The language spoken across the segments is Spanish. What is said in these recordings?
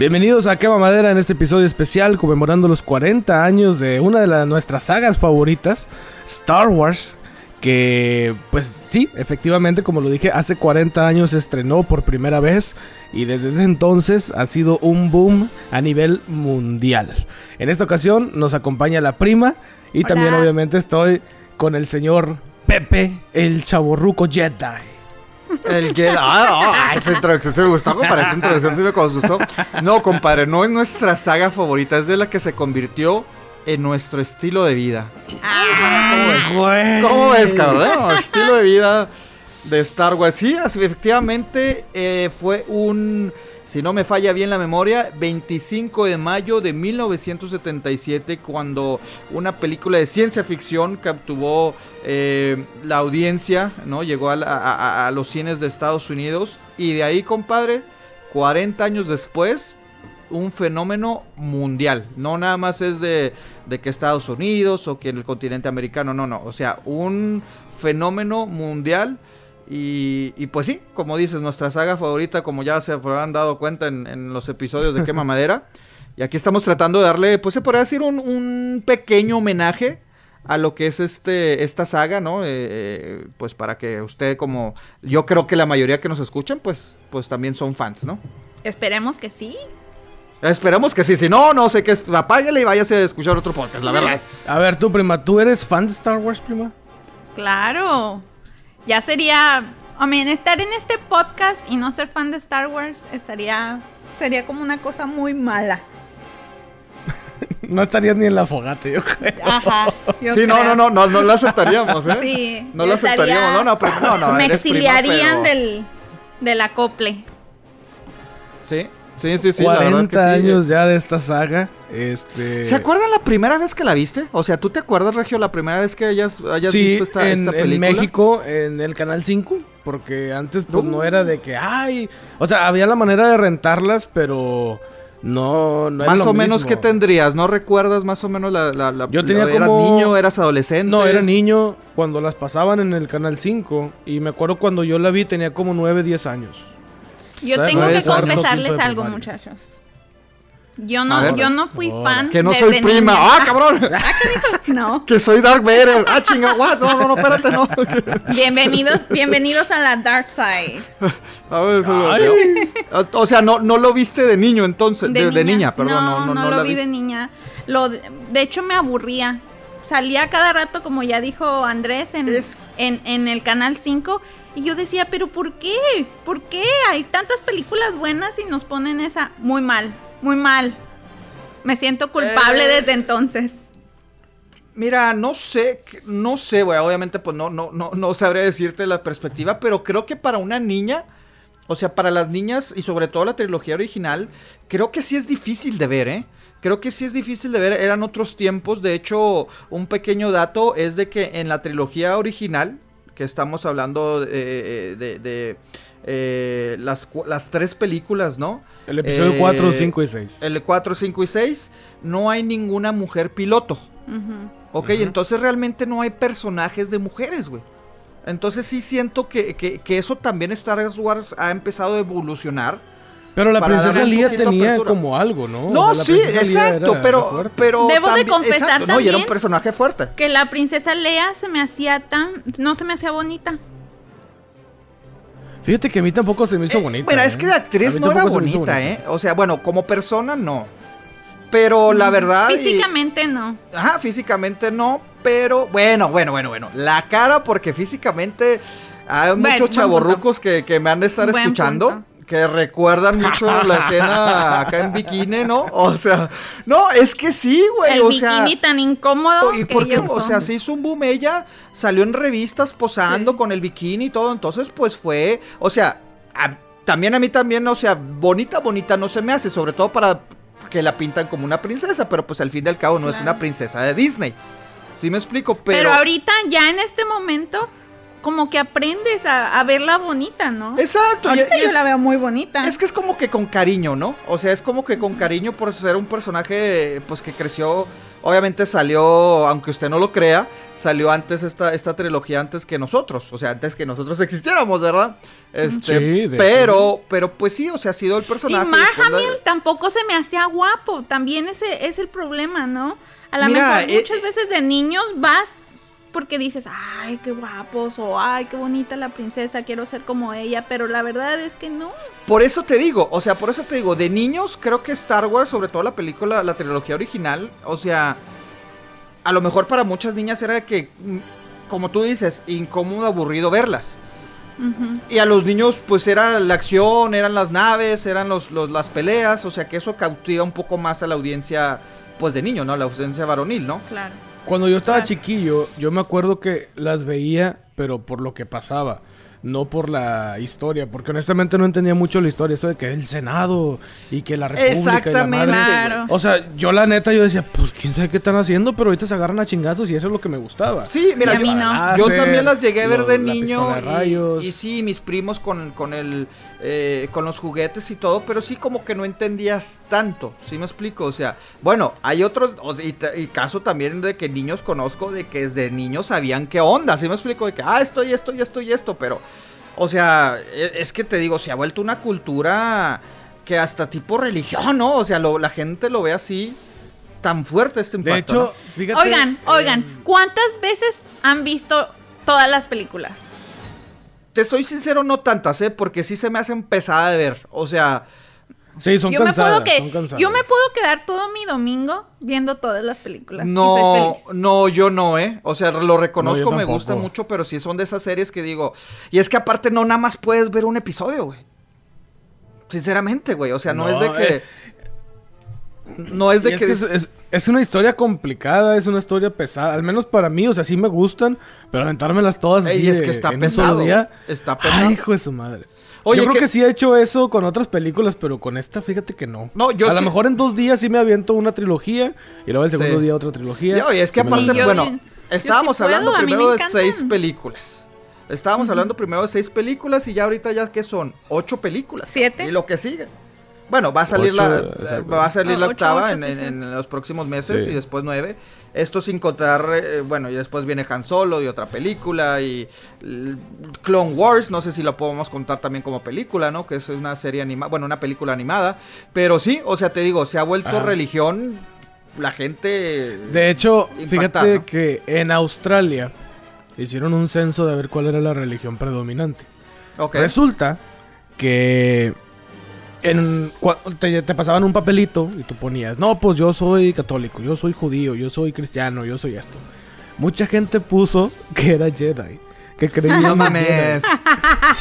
Bienvenidos a Quema Madera en este episodio especial conmemorando los 40 años de una de las, nuestras sagas favoritas, Star Wars. Que, pues sí, efectivamente, como lo dije, hace 40 años se estrenó por primera vez y desde ese entonces ha sido un boom a nivel mundial. En esta ocasión nos acompaña la prima y también obviamente estoy con el señor Pepe, el chaborruco Jedi. El Jedi. Ah, ah, esa introducción se me gustó, compadre. Esa introducción sí me gustó. No, compadre, no es nuestra saga favorita. Es de la que se convirtió en nuestro estilo de vida. ¿Cómo ves? ¿Cómo ves, cabrón? Estilo de vida de Star Wars. Sí, efectivamente eh, fue un si no me falla bien la memoria, 25 de mayo de 1977, cuando una película de ciencia ficción capturó eh, la audiencia, ¿no? Llegó a, los cines de Estados Unidos. Y de ahí, compadre, 40 años después, un fenómeno mundial. No nada más es de, de que Estados Unidos o que en el continente americano, no, no. O sea, un fenómeno mundial y, pues sí, como dices, nuestra saga favorita, como ya se habrán dado cuenta en, los episodios de Quema Madera. Y aquí estamos tratando de darle, pues se podría decir, un, pequeño homenaje a lo que es este esta saga, ¿no? Eh, eh, pues para que usted, como yo creo que la mayoría que nos escuchan, pues, pues también son fans, ¿no? Esperemos que sí. Esperemos que sí, si no, no sé qué, apáguele y váyase a escuchar otro podcast, la verdad. A ver, tú, prima, ¿tú eres fan de Star Wars, prima? Claro ya sería, I mean, estar en este podcast y no ser fan de Star Wars estaría, sería como una cosa muy mala. no estarías ni en la fogata, yo creo. Ajá. sí, no, no, no, no, no la aceptaríamos, ¿eh? Sí. No la aceptaríamos, no, no, pero no, no. Me exiliarían del, del acople. Sí. Sí, sí, sí. 40 años ya de esta saga. Este... ¿Se acuerdan la primera vez que la viste? O sea, ¿tú te acuerdas, Regio, la primera vez que hayas, hayas visto esta, en, esta película? en México, en el Canal 5. Porque antes, pues, no era de que, ay... O sea, había la manera de rentarlas, pero... No, no Más o menos, ¿qué tendrías? ¿No recuerdas más o menos la... la, Yo tenía ¿Eras niño? ¿Eras adolescente? No, era niño cuando las pasaban en el Canal 5. Y me acuerdo cuando yo la vi tenía como 9, 10 años. Yo tengo que confesarles algo, muchachos. Yo no, yo no fui fan. Que no soy prima. ¡Ah, cabrón! ¿Ah, qué No. que soy Dark Vader. ¡Ah, chinga, No, no, no, espérate, no. bienvenidos, bienvenidos a la Dark Side. A ver, o sea, no, no lo viste de niño entonces. De, niña. perdón. No, no, no, no lo vi de niña. Lo, de hecho, me aburría. Salía cada rato, como ya dijo Andrés, en, en, en el canal 5 y yo decía, pero ¿por qué? ¿Por qué? Hay tantas películas buenas y nos ponen esa muy mal, muy mal. Me siento culpable eh, desde entonces. Mira, no sé, no sé, güey, obviamente pues no, no, no, no sabría decirte la perspectiva, pero creo que para una niña, o sea, para las niñas y sobre todo la trilogía original, creo que sí es difícil de ver, ¿eh? Creo que sí es difícil de ver, eran otros tiempos, de hecho, un pequeño dato es de que en la trilogía original, que estamos hablando de, de, eh, las, las, tres películas, ¿no? El episodio 4, 5 y 6. El 4, 5 y 6, no hay ninguna mujer piloto. Ok, entonces realmente no hay personajes de mujeres, güey. Entonces sí siento que, que, que, eso también Star Wars ha empezado a evolucionar pero la princesa Lía tenía como algo, ¿no? No, sí, exacto, pero, pero debo de confesar también no, y era un personaje fuerte. Que la princesa Lea se me hacía tan, no se me hacía bonita. Fíjate que a mí tampoco se me hizo eh, bonita. Mira, es que de ¿eh? actriz no era bonita, ¿eh? O sea, bueno, como persona no. Pero la verdad. Físicamente no. Ajá, físicamente no. Pero bueno, bueno, bueno, bueno. La cara, porque físicamente hay muchos chavorrucos que, que, me han de estar escuchando que recuerdan mucho la escena acá en bikini, ¿no? O sea, no, es que sí, güey. El o bikini tan incómodo. Y porque, o sea, se hizo un boom ella, salió en revistas posando con el bikini y todo, entonces pues fue, o sea, también a mí también, o sea, bonita, bonita no se me hace, sobre todo para que la pintan como una princesa, pero pues al fin y al cabo no es una princesa de Disney. ¿Sí me explico? Pero, pero ahorita, ya en este momento, como que aprendes a, verla bonita, ¿no? Exacto. yo la veo muy bonita. Es que es como que con cariño, ¿no? O sea, es como que con cariño por ser un personaje, pues que creció Obviamente salió, aunque usted no lo crea, salió antes esta, esta trilogía antes que nosotros, o sea, antes que nosotros existiéramos, ¿verdad? Este, Sí, de pero, pero pues sí, o sea, ha sido el Y personaje. Mark después la- Hamill tampoco se me hacía guapo. También ese es el problema, ¿no? A lo Mira, mejor eh, muchas eh, veces de niños vas porque dices, ay, qué guapos, o ay, qué bonita la princesa, quiero ser como ella, pero la verdad es que no. Por eso te digo, o sea, por eso te digo, de niños creo que Star Wars, sobre todo la película, la trilogía original, o sea, a lo mejor para muchas niñas era que, mm, como tú dices, incómodo, aburrido verlas. Y a los niños, pues era la acción, eran las naves, eran los, los- las peleas, o sea que eso cautiva un poco más a la audiencia, pues de niño, ¿no? La audiencia varonil, ¿no? Claro. Cuando yo estaba Claro. chiquillo, yo me acuerdo que las veía, pero por lo que pasaba, no por la historia, porque honestamente no entendía mucho la historia, eso de que el Senado y que la República y la Exactamente. madre. Claro. O sea, yo la neta, yo decía, pues quién sabe qué están haciendo, pero ahorita se agarran a chingazos y eso es lo que me gustaba. Sí, mira, yo, mí no. yo también las llegué a ver de niño de y, y sí, mis primos con, con el eh, con los juguetes y todo, pero sí como que no entendías tanto, ¿sí me explico? O sea, bueno, hay otros o sea, y, caso también de que niños conozco de que desde niños sabían qué onda, ¿sí me explico? De que ah, esto y esto y esto y esto, pero o sea, e- es que te digo, se ha vuelto una cultura que hasta tipo religión, ¿no? O sea, lo- la gente lo ve así tan fuerte este De impacto. hecho, fíjate. Oigan, oigan, ¿cuántas veces han visto todas las películas? Te soy sincero, no tantas, ¿eh? Porque sí se me hacen pesada de ver. O sea, Sí, son yo me cansadas, puedo que son cansadas. yo me puedo quedar todo mi domingo viendo todas las películas y no, soy feliz. no, yo no, ¿eh? O sea, lo reconozco, No, me gusta mucho, pero sí son de esas series que digo. Y es que aparte no nada más puedes ver un episodio, güey. Sinceramente, güey. O sea, no, No, es de que. eh. No es Y de es, que. es, es- es una historia complicada, es una historia pesada, al menos para mí, o sea, sí me gustan, pero aventármelas todas Ey, así es de- que está pesado, día. está pesado. Ay, hijo de su madre. Oye, yo creo ¿qué- que sí he hecho eso con otras películas, pero con esta fíjate que no. No, yo A lo mejor en dos días sí me aviento una trilogía y luego el segundo Sí. día otra trilogía. Ya, oye, es que aparte, Y yo bueno, yo estábamos sí hablando primero de seis películas. Estábamos hablando primero de seis películas y ya ahorita ya que son ocho películas. ¿Siete? Y lo que sigue. Bueno, va a salir Ocho, la exacto. va a salir la octava ocho, en, sí, en- sí. en los próximos meses Sí. y después nueve. Esto sin contar, eh, bueno, y después viene Han Solo y otra película y Clone Wars, no sé si lo podemos contar también como película, ¿no? Que es una serie animada, bueno, una película animada. Pero sí, o sea, te digo, se ha vuelto Ajá. religión la gente... De hecho, fíjate ¿no? que en Australia hicieron un censo de ver cuál era la religión predominante. Ok. Resulta que en, te, te pasaban un papelito y tú ponías, no, pues yo soy católico, yo soy judío, yo soy cristiano, yo soy esto. Mucha gente puso que era Jedi, que creían No mames.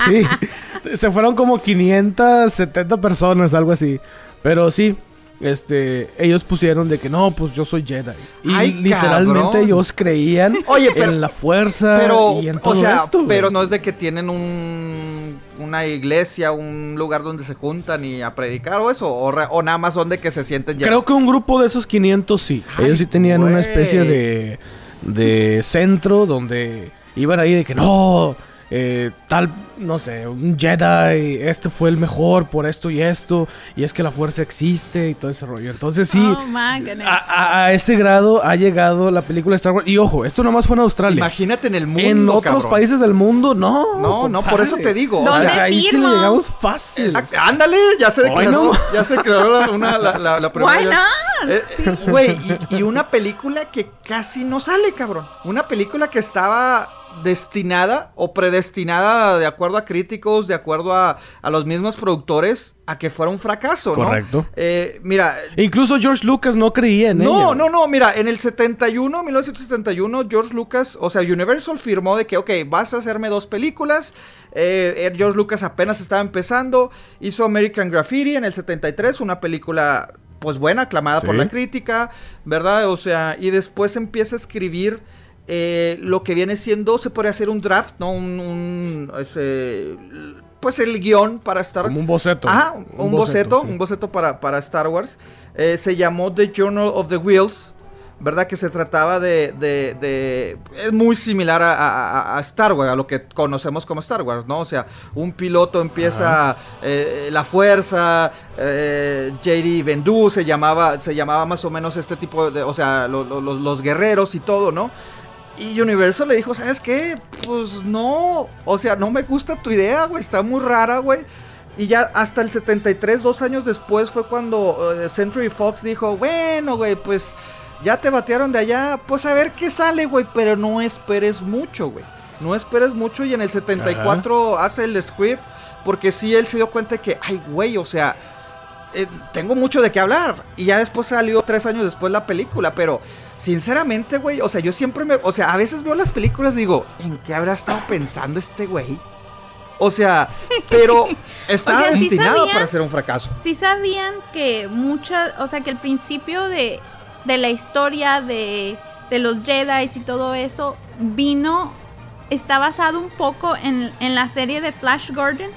Jedi. Sí, se fueron como 570 personas, algo así. Pero sí, este, ellos pusieron de que no, pues yo soy Jedi. Y Ay, literalmente cabrón. ellos creían Oye, pero- en la fuerza Pero, y en todo o sea, esto. pero no es de que tienen un, una iglesia, un lugar donde se juntan y a predicar o eso, o, re- o nada más son de que se sienten ya. Creo que un grupo de esos 500 sí. Ay, Ellos sí tenían una especie de, de centro donde iban ahí de que no, eh, tal, no sé, un Jedi, este fue el mejor por esto y esto, y es que la fuerza existe y todo ese rollo. Entonces sí, Oh a, ese grado ha llegado la película de Star Wars. Y ojo, esto nomás fue en Australia. Imagínate en el mundo. en otros cabrón. países del mundo, no. No, no, por eso te digo. o ¿Dónde sea, ahí sí le llegamos fácil. exacto, ándale, ya se declaró. no. Ya se declaró la, una, la, la, la primera. Why not? Eh, eh, Güey, y, y una película que casi no sale, cabrón. Una película que estaba destinada o predestinada, de acuerdo a críticos, de acuerdo a, a los mismos productores, a que fuera un fracaso, ¿no? Correcto. Eh, mira, E Incluso George Lucas no creía en ella. no, no, no, mira, en el 71, 1971, George Lucas, o sea, Universal firmó de que, ok, vas a hacerme dos películas. Eh, eh, George Lucas apenas estaba empezando, hizo American Graffiti en el 73, una película, pues buena, aclamada por la crítica, ¿verdad? O sea, y después empieza a escribir eh, lo que viene siendo, se podría hacer un draft, ¿no? Un, un, ese, pues el guion para estar... Como un boceto. Ajá, un, boceto, sí. un boceto para, para Star Wars. Eh, se llamó The Journal of the Wheels. ¿verdad? Que se trataba de... de, de- es muy similar a, a- a Star Wars, a lo que conocemos como Star Wars, ¿no? O sea, un piloto empieza eh, la fuerza, eh, JD Vendu se llamaba, se llamaba más o menos este tipo de... O sea, lo- lo- los, los guerreros y todo, ¿no? Y Universal le dijo, ¿sabes qué? Pues no, o sea, no me gusta tu idea, güey, está muy rara, güey. Y ya hasta el 73, dos años después, fue cuando eh, Century Fox dijo, bueno, güey, pues ya te batearon de allá, pues a ver qué sale, güey, pero no esperes mucho, güey. No esperes mucho y en el 74 hace el script, porque sí, él se dio cuenta de que, ay, güey, o sea, eh, tengo mucho de qué hablar. Y ya después salió tres años después la película, pero sinceramente, güey, o sea, yo siempre me, o sea, a veces veo las películas y digo, ¿en qué habrá estado pensando este güey? O sea, pero estaba Oigan, ¿sí destinado sabían? para ser un fracaso. Sí sabían que muchas, o sea, que el principio de, de la historia de, de los Jedi y todo eso vino, está basado un poco en, en la serie de Flash Gordon.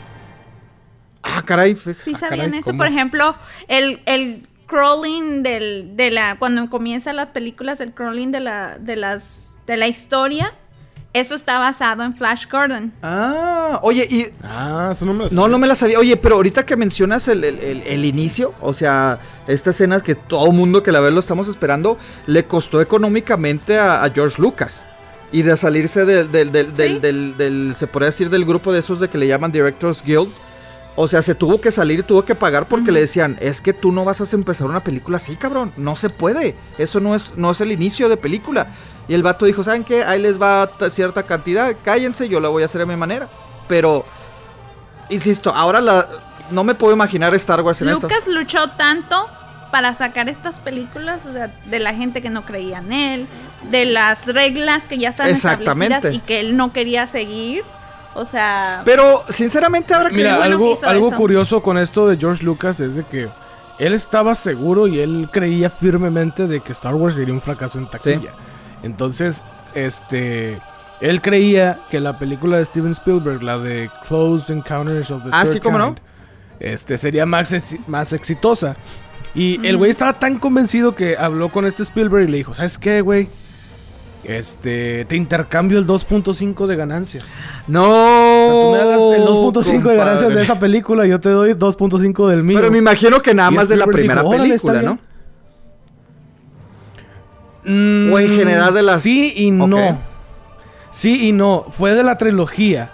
Ah, caray, fíjate. Sí Ah, sabían caray, eso, ¿cómo? por ejemplo, el, el crawling del, de la, cuando comienzan las películas, el crawling de la, de las, de la historia, eso está basado en Flash Gordon. Ah, oye, y Ah, eso no me lo No, sabía. no me la sabía. Oye, pero ahorita que mencionas el, el- el- el inicio, o sea, esta escena que todo mundo que la ve lo estamos esperando, le costó económicamente a, a George Lucas. Y de salirse del, del, del, del- Sí. del- del- se podría decir, del grupo de esos de que le llaman Directors Guild. O sea, se tuvo que salir, tuvo que pagar porque le decían, es que tú no vas a empezar una película así, cabrón. No se puede. Eso no es, no es el inicio de película. Y el vato dijo, ¿saben qué? Ahí les va cierta cantidad, cállense, yo la voy a hacer a mi manera. Pero, insisto, ahora la, no me puedo imaginar Star Wars en esto. Lucas luchó tanto para sacar estas películas, o sea, de la gente que no creía en él, de las reglas que ya están establecidas y que él no quería seguir. O sea, Pero, sinceramente, ahora que... Mira, bueno que algo, hizo algo eso. curioso con esto de George Lucas es de que él estaba seguro y él creía firmemente de que Star Wars sería un fracaso en taquilla. Entonces, este, él creía que la película de Steven Spielberg, la de Close Encounters of the Ah, Third sí, ¿cómo no? Kind, este, sería más, más exitosa. Y el güey estaba tan convencido que habló con este Spielberg y le dijo, ¿sabes qué, güey? Este, te intercambio el 2.5 de ganancias. No. O sea, tú me das el 2.5 de ganancias de esa película y yo te doy 2.5 del mío. Pero me imagino que nada Y más de la primera dijo, "Órale, está película, ¿no? bien". Mm, O en general de las- Sí y no. Sí y no. Fue de la trilogía.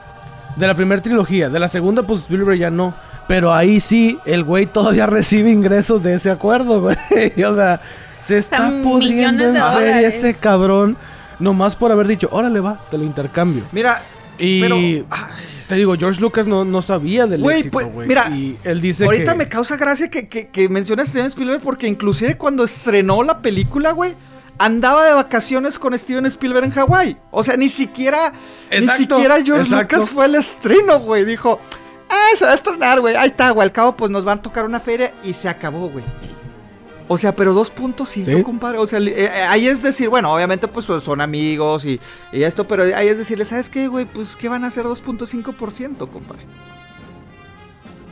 De la primera trilogía. De la segunda, pues Spielberg ya no. Pero ahí sí, el güey todavía recibe ingresos de ese acuerdo, güey. O sea, se está sea, pudriendo millones en feria ese cabrón. Nomás por haber dicho, órale va, te lo intercambio. Mira, Y pero... te digo, George Lucas no, no sabía del Güey, éxito, pues, güey. mira, y él dice Ahorita que... me causa gracia que, que, a Steven Spielberg porque inclusive cuando estrenó la película, güey, andaba de vacaciones con Steven Spielberg en Hawái. O sea, ni siquiera, Exacto, ni siquiera George exacto. Lucas fue el estreno, güey. Dijo, ah, se va a estrenar, güey. Ahí está, güey. Al cabo, pues nos van a tocar una feria y se acabó, güey. O sea, pero 2.5, Sí. compadre. O sea, eh, eh, ahí es decir, bueno, obviamente pues son amigos y, y esto, pero ahí es decirle, ¿sabes qué, güey? Pues, ¿qué van a hacer 2.5%, compadre?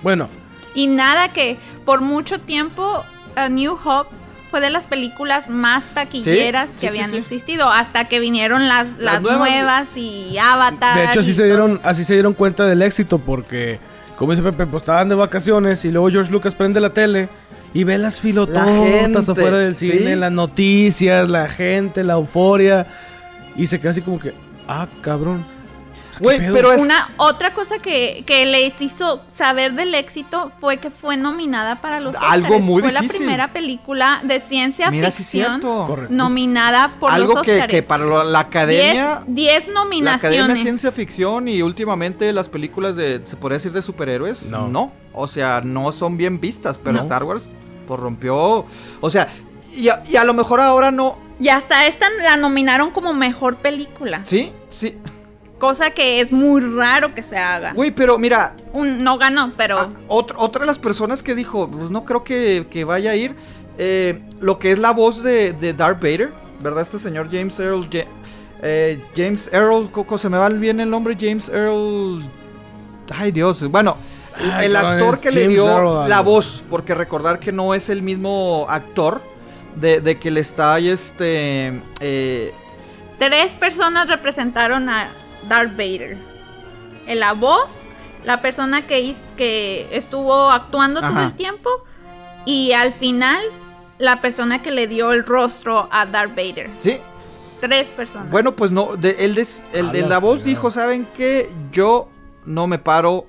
Bueno, y nada que por mucho tiempo A New Hope fue de las películas más taquilleras Sí, que sí, habían sí, existido hasta que vinieron las, las, nuevas, nuevas, y Avatar. De hecho, así se dieron, así se dieron cuenta del éxito porque, como dice Pepe, pues estaban de vacaciones y luego George Lucas prende la tele y ve las filototas afuera del ¿sí? cine, las noticias, la gente, la euforia y se queda así como que, ah, cabrón. ¿Qué Güey, pedo? pero es... Una otra cosa que, que les hizo saber del éxito fue que fue nominada para los Algo Óscares. muy Fue la difícil. primera película de ciencia Mira, sí es ficción cierto. Correcto. nominada por Algo los que, Óscares. que para la academia... 10 10 La nominaciones. Academia de Ciencia Ficción y últimamente las películas de, se podría decir, de superhéroes, no. No. O sea, no son bien vistas, pero No. Star Wars pues, rompió... O sea, y a, y a lo mejor ahora no... Y hasta esta la nominaron como mejor película. Sí, sí. Cosa que es muy raro que se haga. Güey, pero mira, Un- no ganó, pero a- otra, otra de las personas que dijo, pues no creo que, que vaya a ir, eh, lo que es la voz de, de Darth Vader, ¿verdad? Este señor James Earl... Ja- eh, James Earl, Coco, se me va bien el nombre, James Earl... Ay Dios, bueno, Ay, el actor que le dio Earl la voz, porque recordar que no es el mismo actor, de, de que le está ahí este... eh, Tres personas representaron a Darth Vader. En la voz, la persona que, hiz- que estuvo actuando todo el tiempo. Y al final, la persona que le dio el rostro a Darth Vader. sí, Tres personas. Bueno, pues no, de, el, de, el de la voz dijo, ¿saben qué? Yo no me paro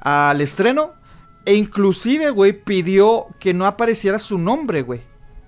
al estreno. E inclusive, güey, pidió que no apareciera su nombre, güey.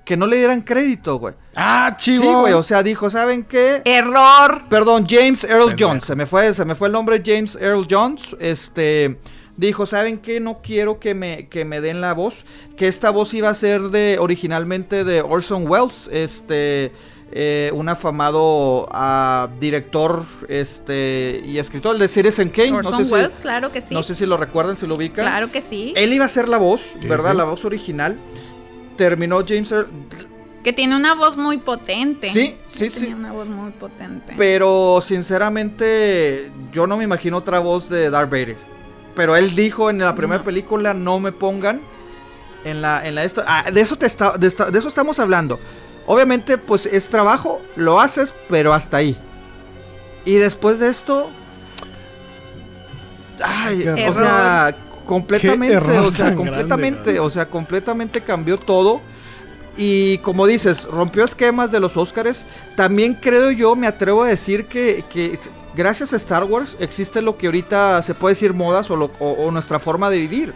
Que no le dieran crédito, güey. Ah, chivo. Sí, güey, o sea, dijo, ¿saben qué? Error. Perdón, James Earl Pendejo. Jones. Se me fue, se me fue el nombre James Earl Jones. Este dijo, ¿saben qué? No quiero que me, que me den la voz. Que esta voz iba a ser de originalmente de Orson Welles. Este. eh, un afamado ah, director este y escritor el de Citizen Kane. Orson no, sé Welles, si, claro que sí. no sé si lo recuerdan, si lo ubican. Claro que sí. Él iba a ser la voz, Sí, ¿verdad? sí. La voz original. Terminó James Earl. Que tiene una voz muy potente. Sí, sí, sí. Tenía una voz muy potente. Pero sinceramente, yo no me imagino otra voz de Darth Vader. Pero él dijo en la primera No. película, no me pongan en la, en la esta. Ah, de eso te está, de, esta- de eso estamos hablando. Obviamente, pues es trabajo, lo haces, pero hasta ahí. Y después de esto. Ay, o sea, completamente, o sea, completamente, grande, o sea, completamente cambió todo. Y como dices, rompió esquemas de los Óscares. También creo yo, me atrevo a decir que, que gracias a Star Wars existe lo que ahorita se puede decir modas o, lo- o- o nuestra forma de vivir.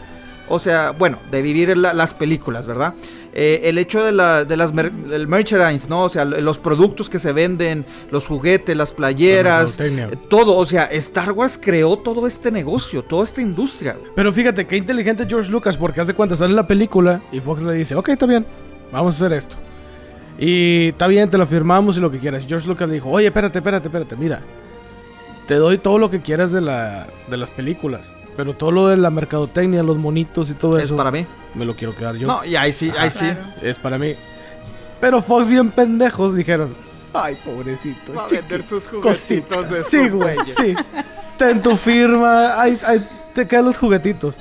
O sea, bueno, de vivir la- las películas, ¿verdad? Eh, el hecho de, la, de las mer- el merchandise, ¿no? O sea, los productos que se venden, los juguetes, las playeras, eh, todo. O sea, Star Wars creó todo este negocio, toda esta industria. Pero fíjate, qué inteligente George Lucas, porque hace cuenta sale la película y Fox le dice, ok, está bien, vamos a hacer esto. Y está bien, te lo firmamos y lo que quieras. George Lucas le dijo, oye, espérate, espérate, espérate, mira. Te doy todo lo que quieras de, la, de las películas. Pero todo lo de la mercadotecnia, los monitos y todo Es eso, para mí. me lo quiero quedar yo. No, y ahí sí, ahí sí. Es para mí. Pero Fox bien pendejos dijeron, ay, pobrecito. Va a vender sus cosita". juguetitos de Sí, esos güey, sí. Ten tu firma, ay, ay, te caen los juguetitos.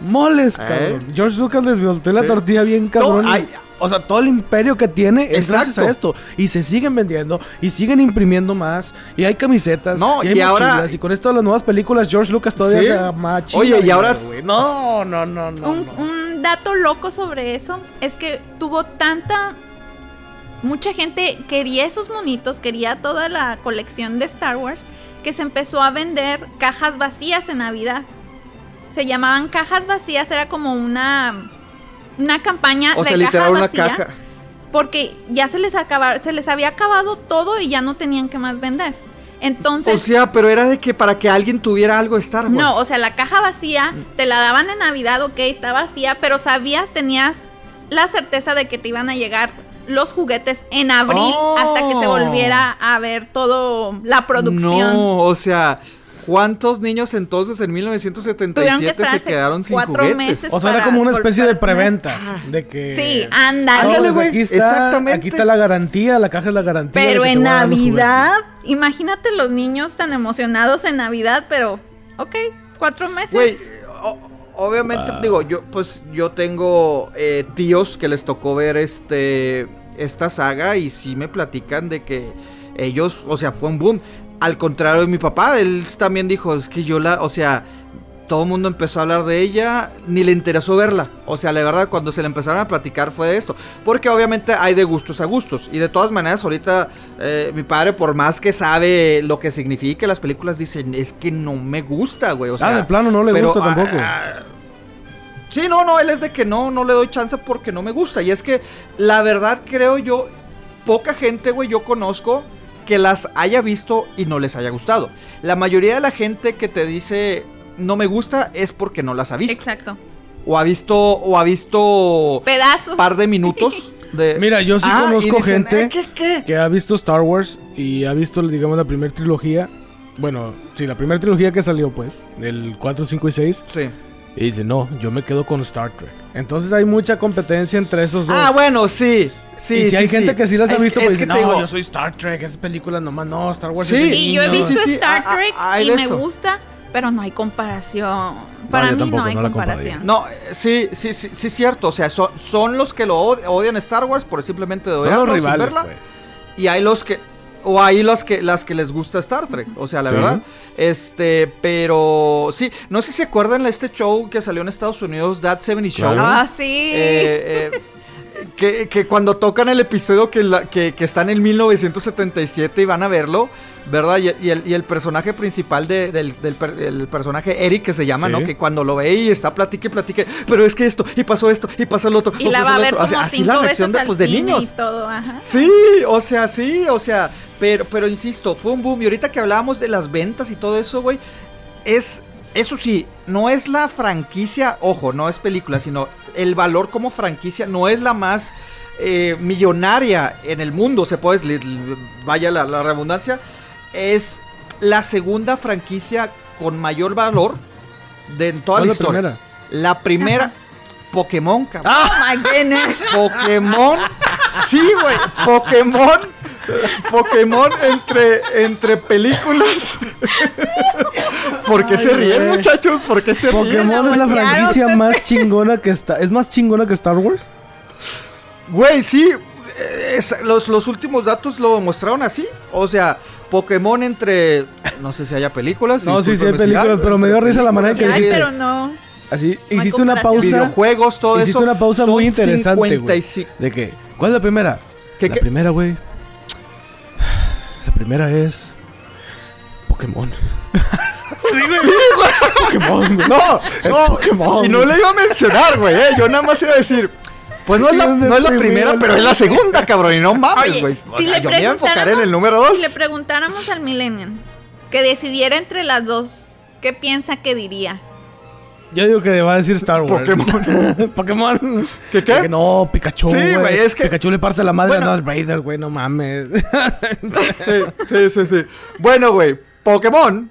Moles, ¿Eh? cabrón. George Lucas les volteó la Sí. tortilla bien cabrón. No, ay. O sea, todo el imperio que tiene es gracias a esto. Y se siguen vendiendo, y siguen imprimiendo más, y hay camisetas, No, y, hay y ahora- y con esto de las nuevas películas, George Lucas todavía Sí. se más chida Oye, y ahora- güey. No, no, no, no. un, no. un dato loco sobre eso es que tuvo tanta. Mucha gente quería esos monitos, quería toda la colección de Star Wars, que se empezó a vender cajas vacías en Navidad. Se llamaban cajas vacías, era como una. Una campaña O de sea, caja literal una vacía, caja. Porque ya se les acaba, se les había acabado todo y ya no tenían que más vender. Entonces. O sea, pero era de que para que alguien tuviera algo de Star Wars. No, o sea, la caja vacía, Mm. te la daban en Navidad, ok, está vacía, pero sabías, tenías la certeza de que te iban a llegar los juguetes en abril Oh. hasta que se volviera a ver todo la producción. No, o sea, ¿cuántos niños entonces en Tuvieron que 1977 se quedaron sin cuatro juguetes? meses. O sea, era como una especie de preventa. De que. Sí, ándale. Ándale, güey, Aquí está, exactamente. Aquí está la garantía, la caja es la garantía. Pero en los Navidad, imagínate los niños tan emocionados en Navidad, pero, ok, cuatro meses. Güey, obviamente, Wow. digo, yo pues yo tengo eh, tíos que les tocó ver este esta saga y sí me platican de que ellos, o sea, fue un boom. Al contrario de mi papá, él también dijo, es que yo la, o sea, todo el mundo empezó a hablar de ella, ni le interesó verla. O sea, la verdad, cuando se le empezaron a platicar fue de esto. Porque obviamente hay de gustos a gustos. Y de todas maneras, ahorita eh, mi padre, por más que sabe lo que significa las películas, dicen, es que no me gusta, güey. O sea, ah, de plano no le pero, gusta tampoco. ah, sí, no, no, él es de que no, no le doy chance porque no me gusta. Y es que la verdad creo yo, poca gente, güey, yo conozco que las haya visto y no les haya gustado. La mayoría de la gente que te dice no me gusta es porque no las ha visto. Exacto. O ha visto, o ha visto Pedazos. par de minutos de. Mira, yo sí Ah, conozco dicen, gente "Eh, ¿Qué, qué? que ha visto Star Wars y ha visto, digamos, la primera trilogía. Bueno, sí, la primera trilogía que salió, pues, del 4, 5 y 6. Sí. Y dice, no, yo me quedo con Star Trek. Entonces hay mucha competencia entre esos dos. Ah, bueno, sí. Sí, y si sí, hay sí. gente que sí las ha Es- visto, es pues que dice, te no, digo- yo soy Star Trek, esas películas nomás no, Star Wars Sí. es de Y yo he niños". visto Sí, sí, Star ah, ah, Trek y me eso. gusta, pero no hay comparación. Para mí tampoco, no hay no comparación. No, sí, sí, sí, sí, cierto. O sea, son, son los que lo od- odian Star Wars por simplemente de Son odiarlo sin rivales, verla. pues. Y hay los que. O hay las que, las que les gusta Star Trek. O sea, la Sí. verdad. Este, pero sí. No sé si se acuerdan de este show que salió en Estados Unidos, That 70 Show. Claro. Ah, sí. Eh, eh, que, que cuando tocan el episodio que, la- que, que está en el 1977 y van a verlo, ¿verdad? Y, y el, y el personaje principal de- del, del per- el personaje Eric, que se llama, Sí. ¿no? Que cuando lo ve y está platique y platique, pero es que esto, y pasó esto, y pasó lo otro. y la pasó va a lo ver otro. como O sea, así la reacción veces de, pues, de niños. y todo, ajá. Sí, o sea, sí, o sea, pero, pero insisto, fue un boom. Y ahorita que hablábamos de las ventas y todo eso, güey, es, eso sí, no es la franquicia, ojo, no es película, sino el valor como franquicia no es la más eh, millonaria en el mundo, se puede, vaya la, la redundancia, es la segunda franquicia con mayor valor de en toda ¿Cuál la historia. primera? La primera, Pokémon, cabrón. Oh my goodness. Pokémon. Sí, güey. Pokémon. Pokémon entre, entre películas. ¿Por qué se ríen, güey. muchachos? ¿Por qué se ríen? Pokémon es la franquicia más chingona que está. ¿Es más chingona que Star Wars? Güey, sí. Eh, es- los, los últimos datos lo mostraron así. O sea, Pokémon entre. No sé si haya películas. No, sí, sí hay películas, pero me dio risa la manera en que Ay, dijiste. pero no. Así, hiciste una pausa. Videojuegos, todo hiciste eso. una pausa muy interesante, güey. 55. ¿De qué? ¿Cuál es la primera? ¿Qué, la qué? primera, güey. La primera es. Pokémon. sí, güey. Pokémon, güey. No, no, Pokémon. y no le iba a mencionar, güey. eh, Yo nada más iba a decir, pues no es la, ¿Quién es no es la primera, pero es la segunda, cabrón. Y no mames, güey. O si sea, le yo me iba a enfocar en el preguntáramos- número dos. Si le preguntáramos al Millennium que decidiera entre las dos, ¿qué piensa que diría? Yo digo que va a decir Star Wars. Pokémon. Pokémon. ¿Qué, qué? Que no, Pikachu. Sí, güey, es que- Pikachu le parte la madre Bueno. a Darth Vader, güey, no mames. Sí, sí, sí, sí. Bueno, güey, Pokémon,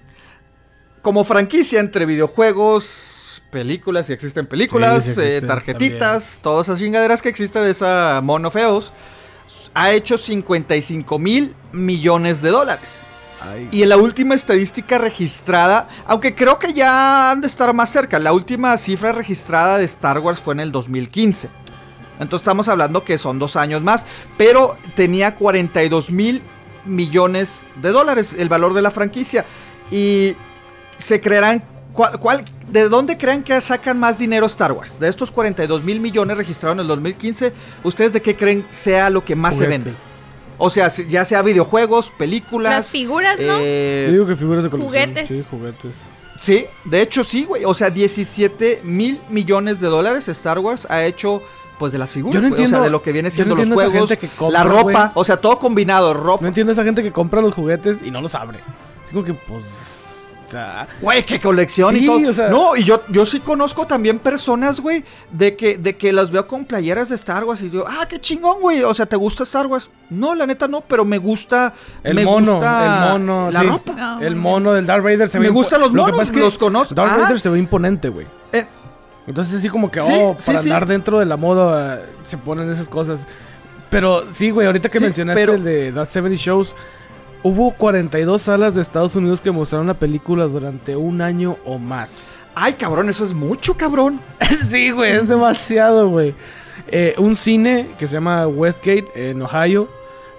como franquicia entre videojuegos, películas, si existen películas, Sí, sí eh, tarjetitas, todas esas chingaderas que existen de esa mono feos, ha hecho 55 mil millones de dólares. Ay, Y en la última estadística registrada, aunque creo que ya han de estar más cerca, la última cifra registrada de Star Wars fue en el 2015. Entonces estamos hablando que son dos años más, pero tenía 42 mil millones de dólares el valor de la franquicia. Y se creerán, ¿cuál, cuál- de dónde creen que sacan más dinero Star Wars? De estos 42 mil millones registrados en el 2015, ¿ustedes de qué creen sea lo que más se vende? O sea, ya sea videojuegos, películas. Las figuras, ¿no? eh, Yo digo que figuras de colección. Juguetes. Sí, juguetes. Sí, de hecho sí, güey. O sea, 17 mil millones de dólares Star Wars ha hecho, pues, de las figuras, Yo no güey. O sea, entiendo- de lo que viene no siendo los entiendo juegos, gente que compra, la ropa, o sea, todo combinado, ropa. No entiendo a esa gente que compra los juguetes y no los abre. Digo que, pues. Está- Güey, qué colección Sí, y todo. o sea- no, y yo, yo sí conozco también personas, güey, de que, de que las veo con playeras de Star Wars y digo, ah, qué chingón, güey. O sea, ¿te gusta Star Wars? No, la neta no, pero me gusta. El me mono, gusta el mono. La sí. ropa. Ah, el mono del Darth Vader se Me ve. impo- gustan los Lo que monos, pasa es que los conozco. Darth Ah. Vader se ve imponente, güey. Eh, Entonces, así como que, Sí, oh, para sí. andar dentro de la moda se ponen esas cosas. Pero sí, güey, ahorita que Sí, mencionaste pero- el de That 70 Shows, hubo 42 salas de Estados Unidos que mostraron la película durante un año o más. Ay, cabrón, eso es mucho, cabrón. sí, güey, es demasiado, güey. Eh, un cine que se llama Westgate en Ohio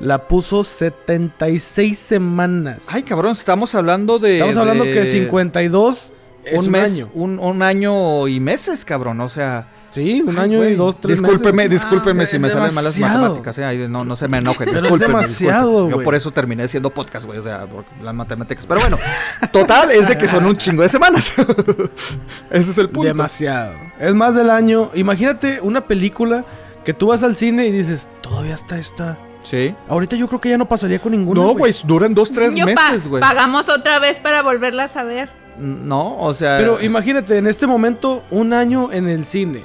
la puso 76 semanas. Ay, cabrón, estamos hablando de. Estamos hablando de que 52 es un un, mes, año. Un, un año y meses, cabrón. O sea. Sí, un ay, año y dos, tres Discúlpeme, meses. discúlpeme Ah, si me salen malas demasiado. matemáticas. eh, no, no se me enojen. Pero es discúlpenme, demasiado. Yo por eso terminé siendo podcast, güey. O sea, por las matemáticas. Pero bueno, total es de que son un chingo de semanas. Ese es el punto. Demasiado. Es más del año. Imagínate una película que tú vas al cine y dices, todavía está esta. Sí. Ahorita yo creo que ya no pasaría con ninguna. No, güey, duran dos, tres Niño, meses, güey. Pagamos otra vez para volverlas a ver. No, o sea. Pero imagínate, en este momento, un año en el cine.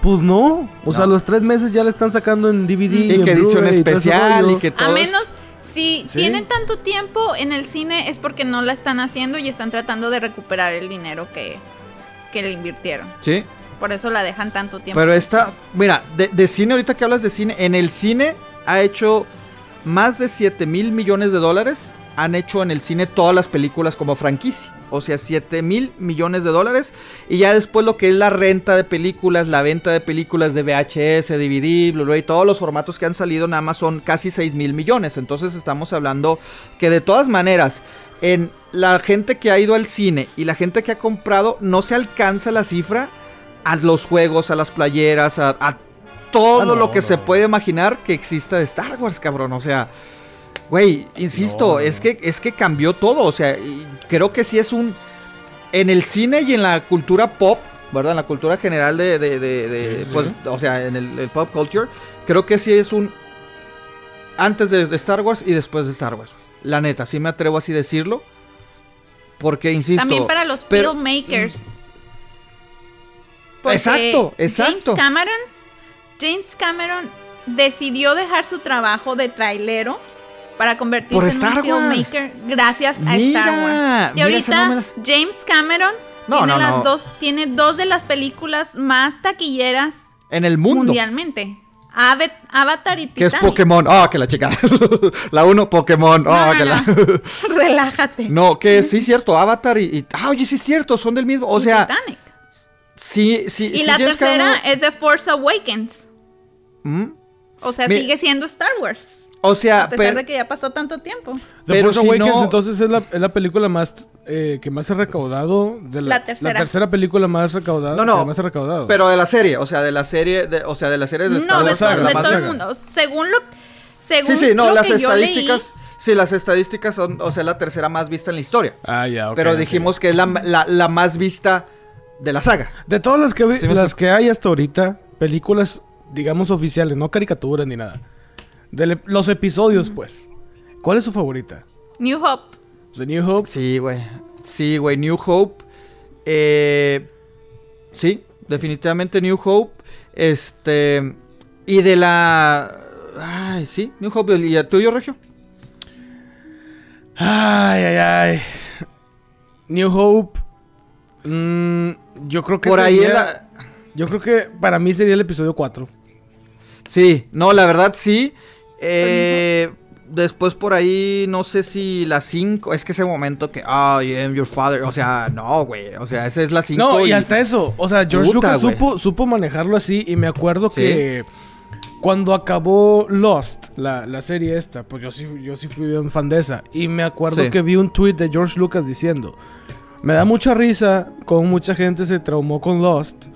Pues no. O sea, los tres meses ya le están sacando en DVD. y en que edición especial y que todo. A menos si Sí. tienen tanto tiempo en el cine es porque no la están haciendo y están tratando de recuperar el dinero que, que le invirtieron. Sí. Por eso la dejan tanto tiempo. Pero esta, mira, de, de cine, ahorita que hablas de cine, en el cine ha hecho más de 7 mil millones de dólares. Han hecho en el cine todas las películas como franquicia. O sea, 7 mil millones de dólares. Y ya después lo que es la renta de películas, la venta de películas de VHS, DVD, Blu-ray, todos los formatos que han salido nada más son casi 6 mil millones. Entonces estamos hablando que de todas maneras, en la gente que ha ido al cine y la gente que ha comprado, no se alcanza la cifra a los juegos, a las playeras, a, a todo Ah, no, lo que no. se puede imaginar que exista de Star Wars, cabrón. O sea, güey, insisto, No, es que es que cambió todo. O sea, y creo que sí es un. En el cine y en la cultura pop, ¿verdad? En la cultura general de. de- de- de- Sí, sí, pues, sí. o sea, en el, el pop culture, creo que sí es un. Antes de, de Star Wars y después de Star Wars. La neta, sí me atrevo así a decirlo. Porque, insisto. También para los pero- filmmakers. Exacto, exacto. James Cameron, James Cameron decidió dejar su trabajo de trailero para convertirse Por en Star un Wars. filmmaker gracias a Mira, Star Wars. Y mira, esa no ahorita las- James Cameron No, tiene no, las dos tiene dos de las películas más taquilleras En el mundo. mundialmente. Avatar y Que es Titanic. Pokémon. Ah, que la chica. la 1, Pokémon. Ah, no, que la. no. Relájate. No, que sí, cierto, Avatar y, y- Ah, oye, sí es cierto, son del mismo. O Y sea, Titanic. sí, sí. Y sí, la tercera Cameron- es The Force Awakens. ¿Mm? O sea, Mi- sigue siendo Star Wars. O sea, A pesar pero- de que ya pasó tanto tiempo. The Pero Force si Awakens no- entonces es la, es la película más eh, que más se ha recaudado de la, La tercera. película más recaudada No, no, que más ha recaudado pero de la serie, o sea, de la serie, de, o sea, de las series de Star No, de, Wars, saga, la de más todo el mundo. Según lo. Según Sí, sí, no, lo las que yo leí, estadísticas, sí, las estadísticas son, o sea, la tercera más vista en la historia. ah ya ok, pero ok. dijimos que es la, la, la más vista de la saga. de todas las que vi- Sí, las que hay hasta ahorita películas digamos oficiales no caricaturas ni nada de los episodios pues ¿cuál es su favorita? New Hope. The New Hope Sí, güey. Sí, güey, New Hope. Eh, sí, definitivamente New Hope. Este. Y de la. Ay, sí, New Hope. ¿Y el tuyo, Regio? ay ay ay New Hope mm, yo creo que Por ahí sería- en la. yo creo que para mí sería el episodio 4 Sí, no, la verdad sí. Eh, después por ahí, no sé si la 5. Es que ese momento que. I am your father. O sea, no, güey. O sea, esa es la 5. No, y hasta eso. O sea, George Puta, Lucas supo, supo manejarlo así. Y me acuerdo Sí. que cuando acabó Lost, la, la serie esta, pues yo sí, yo sí fui bien fan de esa. Y me acuerdo Sí. que vi un tweet de George Lucas diciendo: Me da mucha risa como mucha gente se traumó con Lost.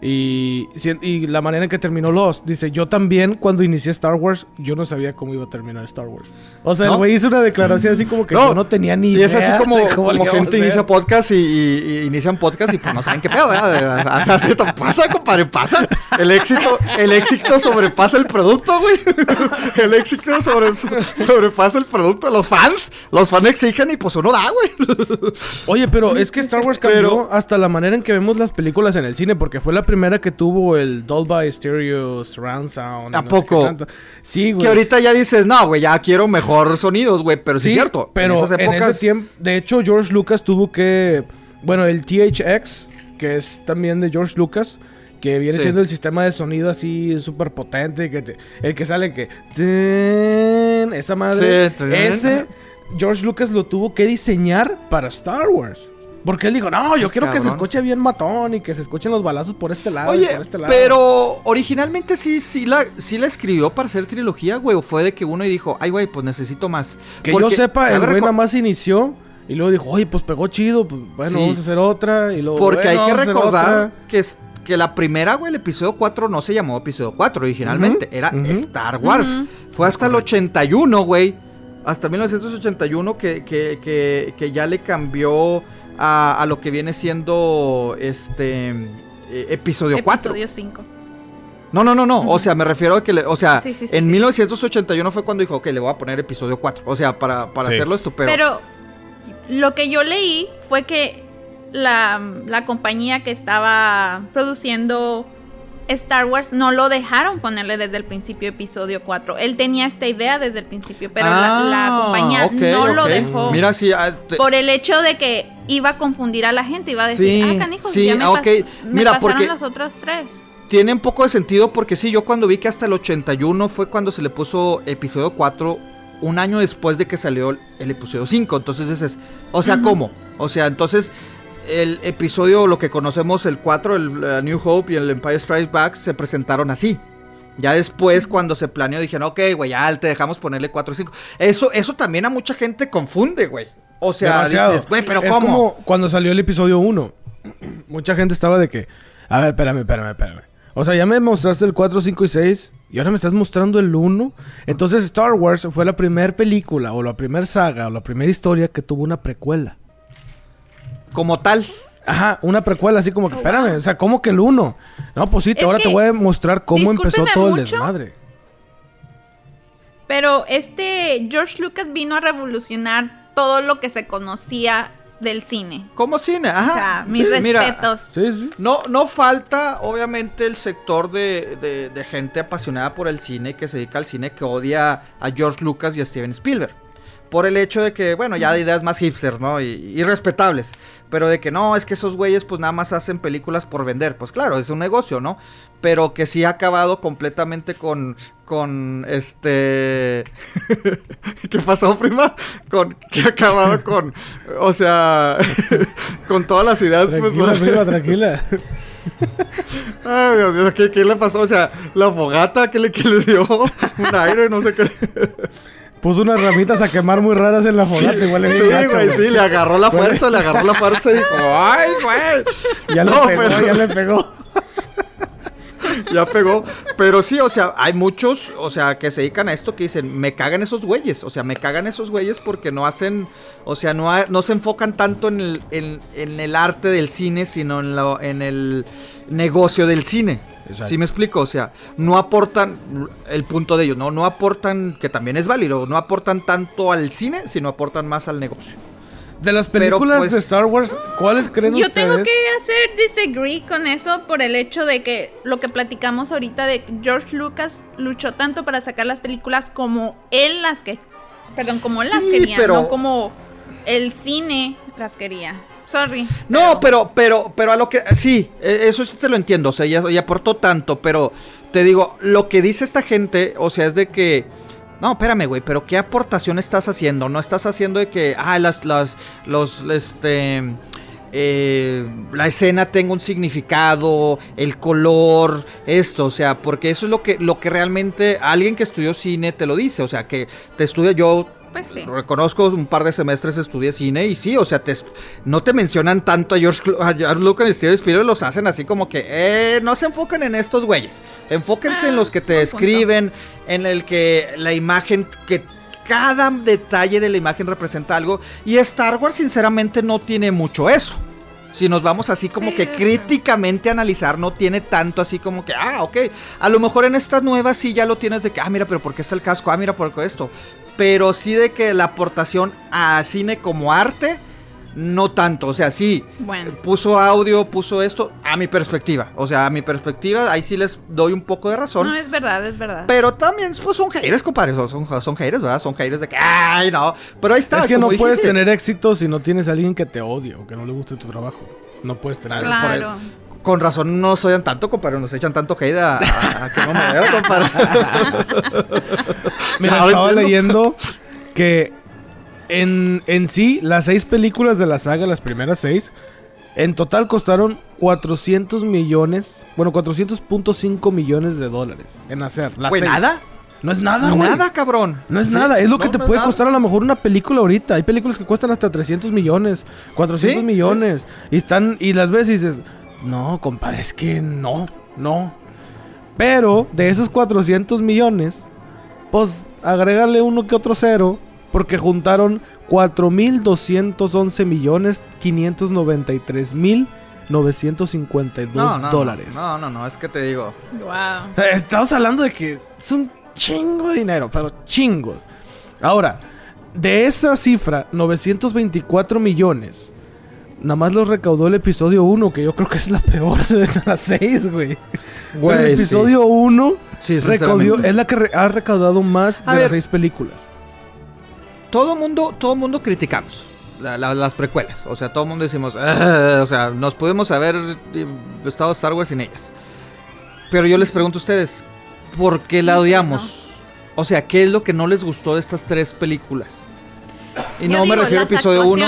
Y, y la manera en que terminó Lost. Dice, yo también cuando inicié Star Wars, yo no sabía cómo iba a terminar Star Wars. O sea, el güey hizo una declaración así como que No, yo no tenía ni Y idea. es así como, como gente inicia podcast y, y- y inician podcast y pues no saben qué pedo, ¿verdad? O sea, así pasa, compadre, pasa. El éxito, el éxito sobrepasa el producto, güey. El éxito sobre, sobrepasa el producto. Los fans, los fans exigen y pues uno da, güey. Oye, pero es que Star Wars cambió Pero- hasta la manera en que vemos las películas en el cine, porque fue la primera que tuvo el Dolby Stereo Surround Sound. ¿A no poco? Sí, güey. Que ahorita ya dices, no, güey, ya quiero mejor sonidos, güey. Pero sí, Sí, es cierto. Pero en esas épocas. ese tiempo, de hecho, George Lucas tuvo que, bueno, el THX, que es también de George Lucas, que viene Sí. siendo el sistema de sonido así súper potente, que te- el que sale que, esa madre, Sí, ese George Lucas lo tuvo que diseñar para Star Wars. Porque él dijo, no, yo Pues, quiero que se escuche bien matón y que se escuchen los balazos por este lado. y Oye, por este lado. pero originalmente sí, sí la, sí la escribió para hacer trilogía, güey. O fue de que uno y dijo, ay, güey, pues necesito más. Que Porque, yo sepa, el güey nada más inició y luego dijo, oye, pues pegó chido, pues bueno, Sí. vamos a hacer otra. Y luego, Porque "Bueno, hay que recordar otra". que, es, que la primera, güey, el episodio 4 no se llamó episodio 4 originalmente. Era. Star Wars. Fue hasta el 81, güey. Hasta 1981 que, que, que, que ya le cambió a, a lo que viene siendo este eh, episodio 4. Episodio 5. No, no, no, no. O sea, me refiero a que, le- o sea, Sí, sí, sí, en sí. 1981 fue cuando dijo, ok, le voy a poner episodio 4. O sea, para, para Sí. hacerlo esto, pero... Pero lo que yo leí fue que la, la compañía que estaba produciendo Star Wars no lo dejaron ponerle desde el principio episodio 4. Él tenía esta idea desde el principio, pero la, la Ah, compañía no lo dejó. Mira, sí, ah, te- por el hecho de que iba a confundir a la gente, iba a decir, Sí, ah, canijo, sí, ya me, ah, pas- ok. me Mira, pasaron porque- los otros tres. tiene un poco de sentido porque sí, yo cuando vi que hasta el 81 fue cuando se le puso episodio 4 un año después de que salió el episodio 5. Entonces dices, o sea, ¿cómo? O sea, entonces el episodio, lo que conocemos, el 4, el New Hope y el Empire Strikes Back, se presentaron así. Ya después, cuando se planeó, dijeron, ok, güey, ya te dejamos ponerle 4 y 5. Eso, eso también a mucha gente confunde, güey. O sea, dices, güey, pero es ¿cómo? como cuando salió el episodio 1. Mucha gente estaba de que, a ver, espérame, espérame, espérame. O sea, ya me mostraste el 4, 5 y 6 y ahora me estás mostrando el 1. Entonces Star Wars fue la primera película o la primera saga o la primera historia que tuvo una precuela. Como tal. Ajá, una precuela así como que, Oh, espérame, o sea, ¿cómo que el 1? No, pues sí, Es ahora te que, voy a mostrar cómo empezó discúlpeme todo el mucho, desmadre. Pero este George Lucas vino a revolucionar todo lo que se conocía del cine. Como cine, ajá. O sea, mis Sí, mira, respetos. Sí, sí. No, no falta, obviamente, el sector de, de- de gente apasionada por el cine, que se dedica al cine, que odia a George Lucas y a Steven Spielberg. Por el hecho de que, bueno, ya de ideas más hipster, ¿no? Y, y respetables. Pero de que no, es que esos güeyes pues nada más hacen películas por vender. Pues claro, es un negocio, ¿no? Pero que sí ha acabado completamente con, con este... ¿Qué pasó, prima? Con, que ha acabado con, o sea, con todas las ideas. pues, Tranquila, prima, tranquila. Ay, Dios mío, ¿qué, qué le pasó? O sea, la fogata, ¿qué le, qué le dio? Un aire, no sé qué. Puso unas ramitas a quemar muy raras en la fogata. igual es sí, güey, sí, le agarró la fuerza, le agarró la fuerza y dijo, ¡ay, güey! Ya le No, pegó, pero- ya le pegó. Ya pegó. Pero sí, o sea, hay muchos, o sea, que se dedican a esto que dicen, me cagan esos güeyes. O sea, me cagan esos güeyes porque no hacen, o sea, no, ha- no se enfocan tanto en el, en, en el arte del cine, sino en, lo, en el negocio del cine. Exacto. ¿Sí me explico? O sea, no aportan el punto de ellos, ¿no? No aportan, que también es válido, no aportan tanto al cine, sino aportan más al negocio. De las películas pues- de Star Wars, ¿cuáles creen Yo ustedes? tengo que hacer disagree con eso por el hecho de que lo que platicamos ahorita de que George Lucas luchó tanto para sacar las películas como él las que perdón, como él las quería, pero- no como el cine las quería. Sorry. No, pero, pero, pero a lo que. Sí, eh, eso sí te lo entiendo. O sea, ya, ya aportó tanto. Pero te digo, lo que dice esta gente, o sea, es de que. No, espérame, güey, pero ¿qué aportación estás haciendo? No estás haciendo de que. Ah, las. las los. Este. eh, la escena tenga un significado, el color, esto, o sea, porque eso es lo que, lo que realmente alguien que estudió cine te lo dice, o sea, que te estudia, yo Pues sí. Reconozco un par de semestres estudié cine y sí, o sea, te, no te mencionan tanto a George, a George Lucas y Steven Spielberg, los hacen así como que, eh, no se enfoquen en estos güeyes, enfóquense Ah, en los que te punto. escriben, en el que la imagen, que cada detalle de la imagen representa algo, y Star Wars sinceramente no tiene mucho eso. Si nos vamos así como Sí, que críticamente a analizar, no tiene tanto así como que, ah, ok. A lo mejor en estas nuevas sí ya lo tienes de que, ah, mira, pero ¿por qué está el casco? Ah, mira, por qué esto. Pero sí de que la aportación a cine como arte, no tanto. O sea, sí, Bueno. puso audio, puso esto, a mi perspectiva. O sea, a mi perspectiva, ahí sí les doy un poco de razón. No, es verdad, es verdad. Pero también, pues son haters, compadre. Son, son, son haters, ¿verdad? Son haters de que, ay, no. Pero ahí está. es que no puedes tener éxito si no tienes a alguien que te odie o que no le guste tu trabajo. No puedes tener. Claro. por claro. Con razón no nos odian tanto, compadre. Nos echan tanto hate a, a- a que no me vea, compadre. Mira, estaba entiendo. leyendo que en, en sí, las seis películas de la saga, las primeras seis, en total costaron 400 millones, bueno, 400.5 millones de dólares en hacer. Las seis. ¿nada? No es nada, güey. Nada, cabrón. No es Sí, nada, es lo que te no puede costar a lo mejor una película ahorita. Hay películas que cuestan hasta 300 millones, 400 Sí, millones. Y están, y las ves y dices, no, compadre, es que no, no. Pero de esos 400 millones, pues agrégale uno que otro cero, porque juntaron 4.211 millones 593 mil 952 No, no, dólares. No, no, no, es que te digo. Wow. O sea, estamos hablando de que es un chingo de dinero, pero chingos. Ahora, de esa cifra, 924 millones, nada más los recaudó el episodio 1, que yo creo que es la peor de las 6, güey. Güey, el episodio 1 Sí, recaudó, sinceramente. es la que re- ha recaudado más A de ver. las 6 películas. todo mundo, todo mundo criticamos la- la- las precuelas. O sea, todo mundo decimos, "Ah", o sea, nos pudimos haber eh, estado Star Wars sin ellas. Pero yo les pregunto a ustedes, ¿por qué la odiamos? O sea, ¿qué es lo que no les gustó de estas tres películas? Y Yo no me refiero a episodio 1.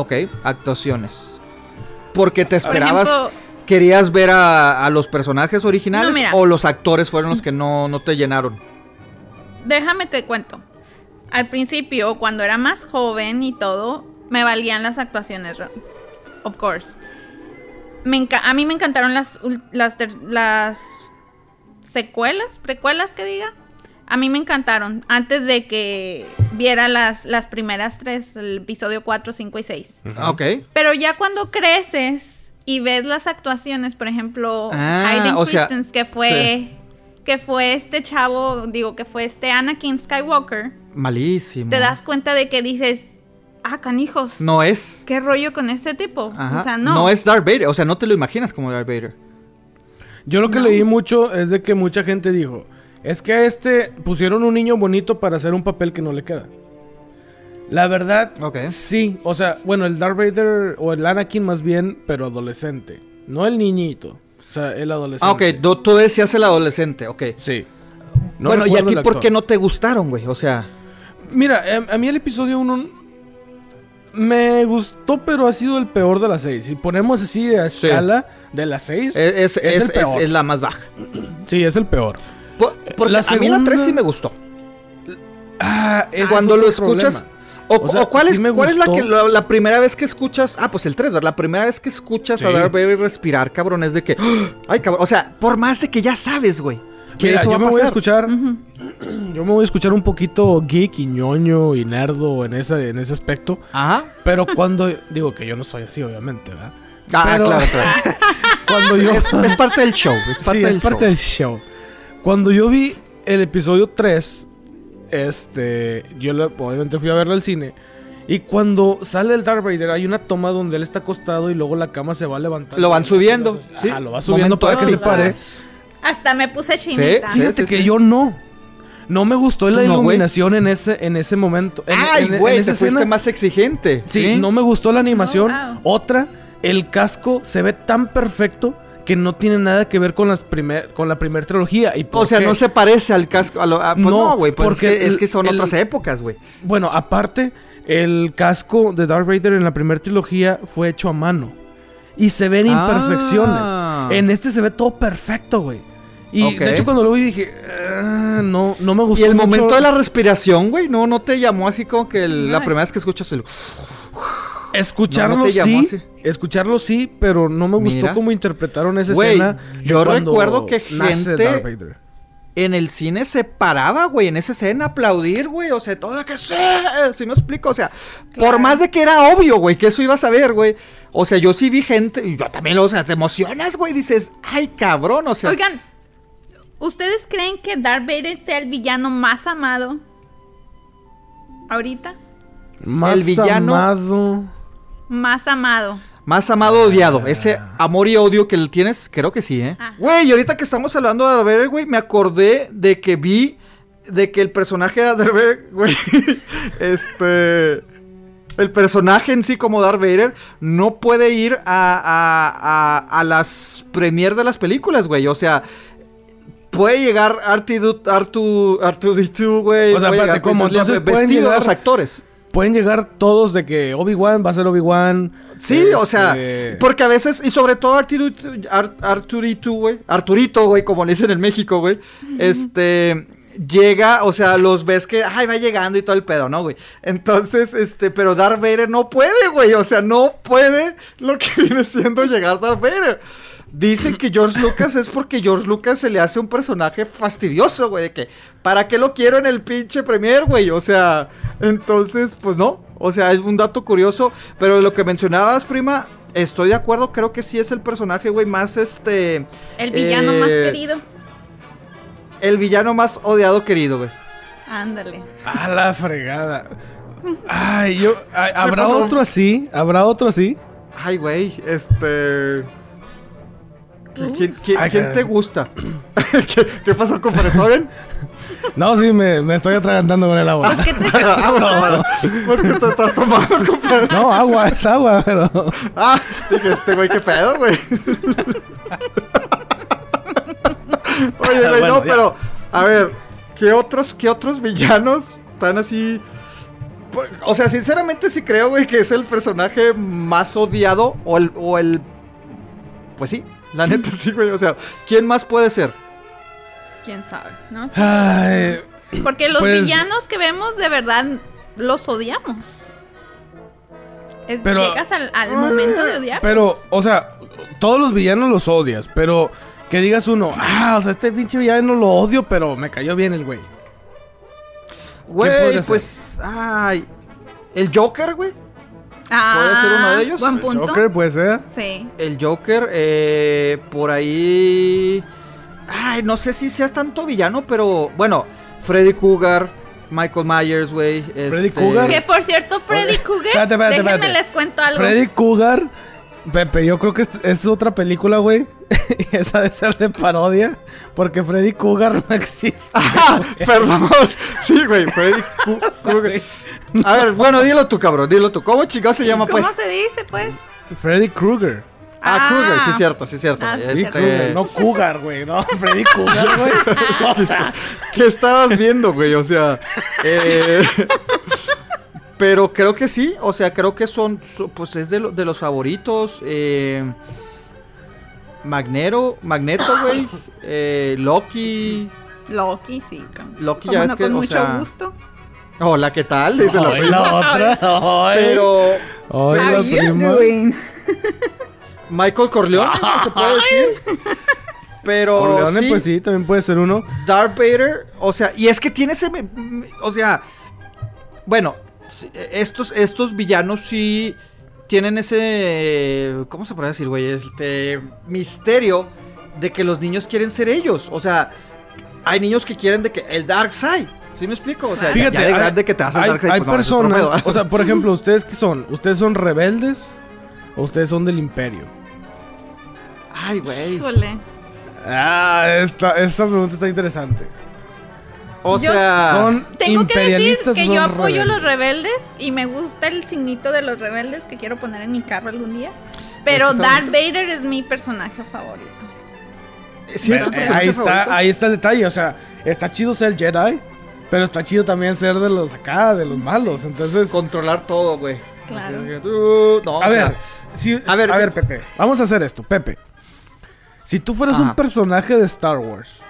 Ok, actuaciones. Porque te esperabas, ejemplo- querías ver a, a los personajes originales No, o los actores fueron los que no, no te llenaron. Déjame te cuento. Al principio, cuando era más joven y todo, me valían las actuaciones. Of course. Me a mí me encantaron las, las, las secuelas, precuelas que diga. A mí me encantaron. Antes de que viera las, las primeras tres, el episodio 4, 5 y 6. Ok. Pero ya cuando creces y ves las actuaciones, por ejemplo, Ah, Hayden sea, Christensen, que fue que fue este chavo, digo que fue este Anakin Skywalker, Malísimo. te das cuenta de que dices, ah, canijos, No es. ¿qué rollo con este tipo? Ajá. O sea, no. no. es Darth Vader. O sea, no te lo imaginas como Darth Vader. Yo lo que No. leí mucho es de que mucha gente dijo, es que a este pusieron un niño bonito para hacer un papel que no le queda. La verdad, sí. O sea, bueno, el Darth Vader o el Anakin más bien, pero adolescente. No el niñito. O sea, el adolescente. Ah, ok. tú- decías el adolescente. Ok. Sí. No bueno, ¿y a ti por qué no te gustaron, güey? O sea... Mira, a, mí el episodio 1 me gustó, pero ha sido el peor de las 6. Si ponemos así a Sí. escala de las 6, Es, es, es, es- el peor. es- es la más baja. Sí, es el peor. Por- porque La a mí la 3 segunda- sí me gustó. Ah, Cuando es lo escuchas... problema. O, O sea, o cuál, sí es, me cuál es la, que, la, la primera vez que escuchas? Ah, pues el 3, ¿verdad? La primera vez que escuchas a Sí. Darth Vader respirar, cabrón, es de que... Ay, cabrón. O sea, por más de que ya sabes, güey. Que Mira, eso yo va a me voy a escuchar. Yo me voy a escuchar un poquito geek y ñoño y nerdo en ese, en ese aspecto. Ajá. Pero cuando. Digo que yo no soy así, obviamente, ¿verdad? Ah, Pero- claro, claro. Cuando yo. es, es parte del show. Es parte sí, del es parte show. del show. Cuando yo vi el episodio 3, este. Yo obviamente fui a verlo al cine. Y cuando sale el Darth Vader, hay una toma donde él está acostado y luego la cama se va levantando. Lo van subiendo, ¿sí? lo va subiendo Momento para que se pare. Hasta me puse chinita. Sí, Fíjate sí, que sí. yo no. No me gustó la ¿Tú no, iluminación en ese en ese momento. En- Ay, güey, te fuiste escena. más exigente. Sí, no me gustó la animación. Oh, wow. Otra, el casco se ve tan perfecto que no tiene nada que ver con las primer con la primera trilogía. ¿Y O sea, qué? no se parece al casco. a lo- a- pues No, no, güey. Pues es porque que, es que son el- otras épocas, güey. Bueno, aparte, el casco de Darth Vader en la primera trilogía fue hecho a mano. Y se ven Ah. imperfecciones. En este se ve todo perfecto, güey. Y de hecho cuando lo vi dije, "Ah, no, no me gustó. Y el mucho". momento de la respiración, güey, no, no te llamó así como que el- la primera vez que escuchas el. Escucharlo No, no te llamó sí, escucharlo sí, pero no me gustó Mira. cómo interpretaron esa Güey, escena. yo recuerdo que gente-. En el cine se paraba, güey, en esa escena, a aplaudir, güey. O sea, todo que sí, si me explico. O sea, Claro. por más de que era obvio, güey, que eso ibas a ver, güey. O sea, yo sí vi gente, y yo también, o sea, te emocionas, güey. Dices, ay, cabrón, o sea. Oigan, ¿ustedes creen que Darth Vader sea el villano más amado ahorita? Más El villano- amado. Más amado. Más amado o odiado. Ese amor y odio que le tienes, creo que sí, ¿eh? Ah. Güey, y ahorita que estamos hablando de Darth Vader, güey, me acordé de que vi de que el personaje de Darth Vader, güey, este... El personaje en sí como Darth Vader no puede ir a, a, a, a las premier de las películas, güey. O sea, puede llegar R2, R2, R2D2, güey. O sea. Princess Leia, Entonces, ¿pueden vestido llegar- los actores. Pueden llegar todos de que Obi-Wan va a ser Obi-Wan. Sí, o sea, Este, porque a veces, y sobre todo Arturito, Ar- Arturito, güey, Arturito, güey, como le dicen en México, güey, este, llega, o sea, los ves que, ay, va llegando y todo el pedo, ¿no, güey? Entonces, este, pero Darth Vader no puede, güey, o sea, no puede lo que viene siendo llegar Darth Vader. Dicen que George Lucas es porque George Lucas se le hace un personaje fastidioso, güey, de que, ¿para qué lo quiero en el pinche premier, güey? O sea, entonces, pues no, o sea, es un dato curioso, pero lo que mencionabas, prima, estoy de acuerdo, creo que sí es el personaje, güey, más este... El villano más eh, querido. El villano más odiado querido, güey. Ándale. A la fregada. Ay, yo. ay, ¿Habrá otro así? ¿Habrá otro así? Ay, güey, este... ¿Quién, quién- Ay, quién caray. te gusta? ¿Qué, qué pasó, compadre? ¿Todo bien? No, sí, me, me estoy atragantando con el agua. Es que te bueno, bueno. Pues que te estás tomando, compadre. No, agua, es agua, pero. Ah, dije, este güey, qué pedo, güey. Oye, güey, Bueno, no, ya. pero, a ver, ¿Qué otros, qué otros villanos están así? O sea, sinceramente sí creo, güey, que es el personaje más odiado o el, o el... Pues sí, la neta sí, güey. O sea, ¿quién más puede ser? ¿Quién sabe? ¿No? Sí. Ay, Porque los pues- villanos que vemos de verdad los odiamos. Es- Pero- llegas al, al momento de odiar. pero, o sea, todos los villanos los odias, pero que digas uno, ah, o sea, este pinche villano lo odio, pero me cayó bien el güey. Güey, pues... Ay... El Joker, güey. Ah, ¿puede ser uno de ellos? Buen El. Joker puede ser. Sí. El Joker, eh, por ahí... Ay, no sé si seas tanto villano, pero... Bueno, Freddy Cougar, Michael Myers, güey. Freddy este- Cougar. Que por cierto, Freddy Cougar. Espérate, espérate, déjenme espérate. les cuento algo. Freddy Cougar. Pepe, yo creo que es, es otra película, güey. y esa debe ser de parodia. Porque Freddy Cougar no existe. Ah, perdón. Sí, güey, Freddy Cougar. A ver, bueno, dilo tú, cabrón, dilo tú. ¿Cómo chingado se llama, ¿Cómo pues? se dice, pues? Freddy Krueger. Ah, Ah. Krueger, sí, cierto, sí, cierto. Ah, sí, Este, no Cougar, güey. No, Freddy Cougar, güey. O sea, ¿Qué estabas viendo, güey? O sea, eh, pero creo que sí, o sea, creo que son, so- pues es de, lo- de los favoritos. Eh, Magnero, Magneto, güey. Eh, Loki. Loki, sí. Con, Loki ya no, es que, con o mucho sea, gusto. Hola, ¿qué tal? Dice la ay, prima. la otra. Pero Ay, la How you prima. doing? Michael Corleone, ¿no se puede decir? Pero Corleone, sí, pues sí, también puede ser uno. Darth Vader, o sea, y es que tiene ese, o sea, bueno, estos, estos villanos sí tienen ese, ¿cómo se puede decir, güey? Este misterio de que los niños quieren ser ellos, o sea, hay niños que quieren de que el Dark Side, ¿sí me explico? O sea, Fíjate, ya de hay- grande que te vas al hay, Dark Side, hay pues, no, es otro personas, pedo. o sea, por ejemplo, ¿ustedes qué son? ¿Ustedes son rebeldes o ustedes son del imperio? Ay, güey. Híjole. Ah, esta, esta pregunta está interesante. O Yo sea, ¿Son Tengo que decir que yo apoyo a los rebeldes? y me gusta el signito de los rebeldes que quiero poner en mi carro algún día. Pero Darth Vader es mi personaje favorito. sí es tu Eh, personaje ahí está, favorito. ahí está el detalle, o sea, está chido ser Jedi, pero está chido también ser de los acá, de los malos. Entonces, Controlar todo, güey. Claro. Tú- no, a sea, ver, si- a ver, a ¿qué- ver, Pepe, vamos a hacer esto, Pepe. Si tú fueras Ajá. un personaje de Star Wars,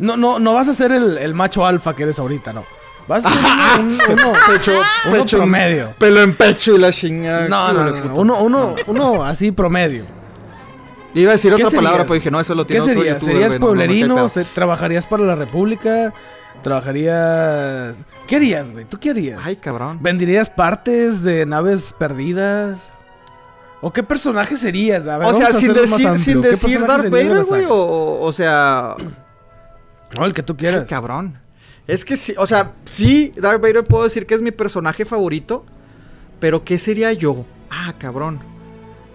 no, no, no vas a ser el, el macho alfa que eres ahorita, no. Vas a ser un- uno- pecho, uno pecho promedio. Pelo en pecho y la chingada. No, no, no, no, uno, uno, uno así promedio. Iba a decir ¿Qué otra palabra, serías? pero dije, no, eso lo ¿Qué tiene otro serías? youtuber, ¿Serías no, no, pueblerino? qué ¿Trabajarías para la República? ¿Trabajarías...? ¿Qué harías, güey? ¿Tú qué harías? Ay, cabrón. ¿Venderías partes de naves perdidas? ¿O qué personaje serías? A ver, O sea, sin decir, sin ¿Qué decir Darth Vader, güey, o, o sea... No, el que tú Ay, quieras. cabrón. Es que sí, o sea, sí, Darth Vader puedo decir que es mi personaje favorito, pero ¿qué sería yo? Ah, cabrón.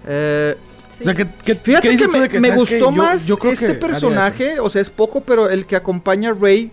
Eh, O sea, ¿qué, qué- Fíjate qué que me, de que, me gustó más yo creo que este personaje, o sea, es poco, pero el que acompaña a Rey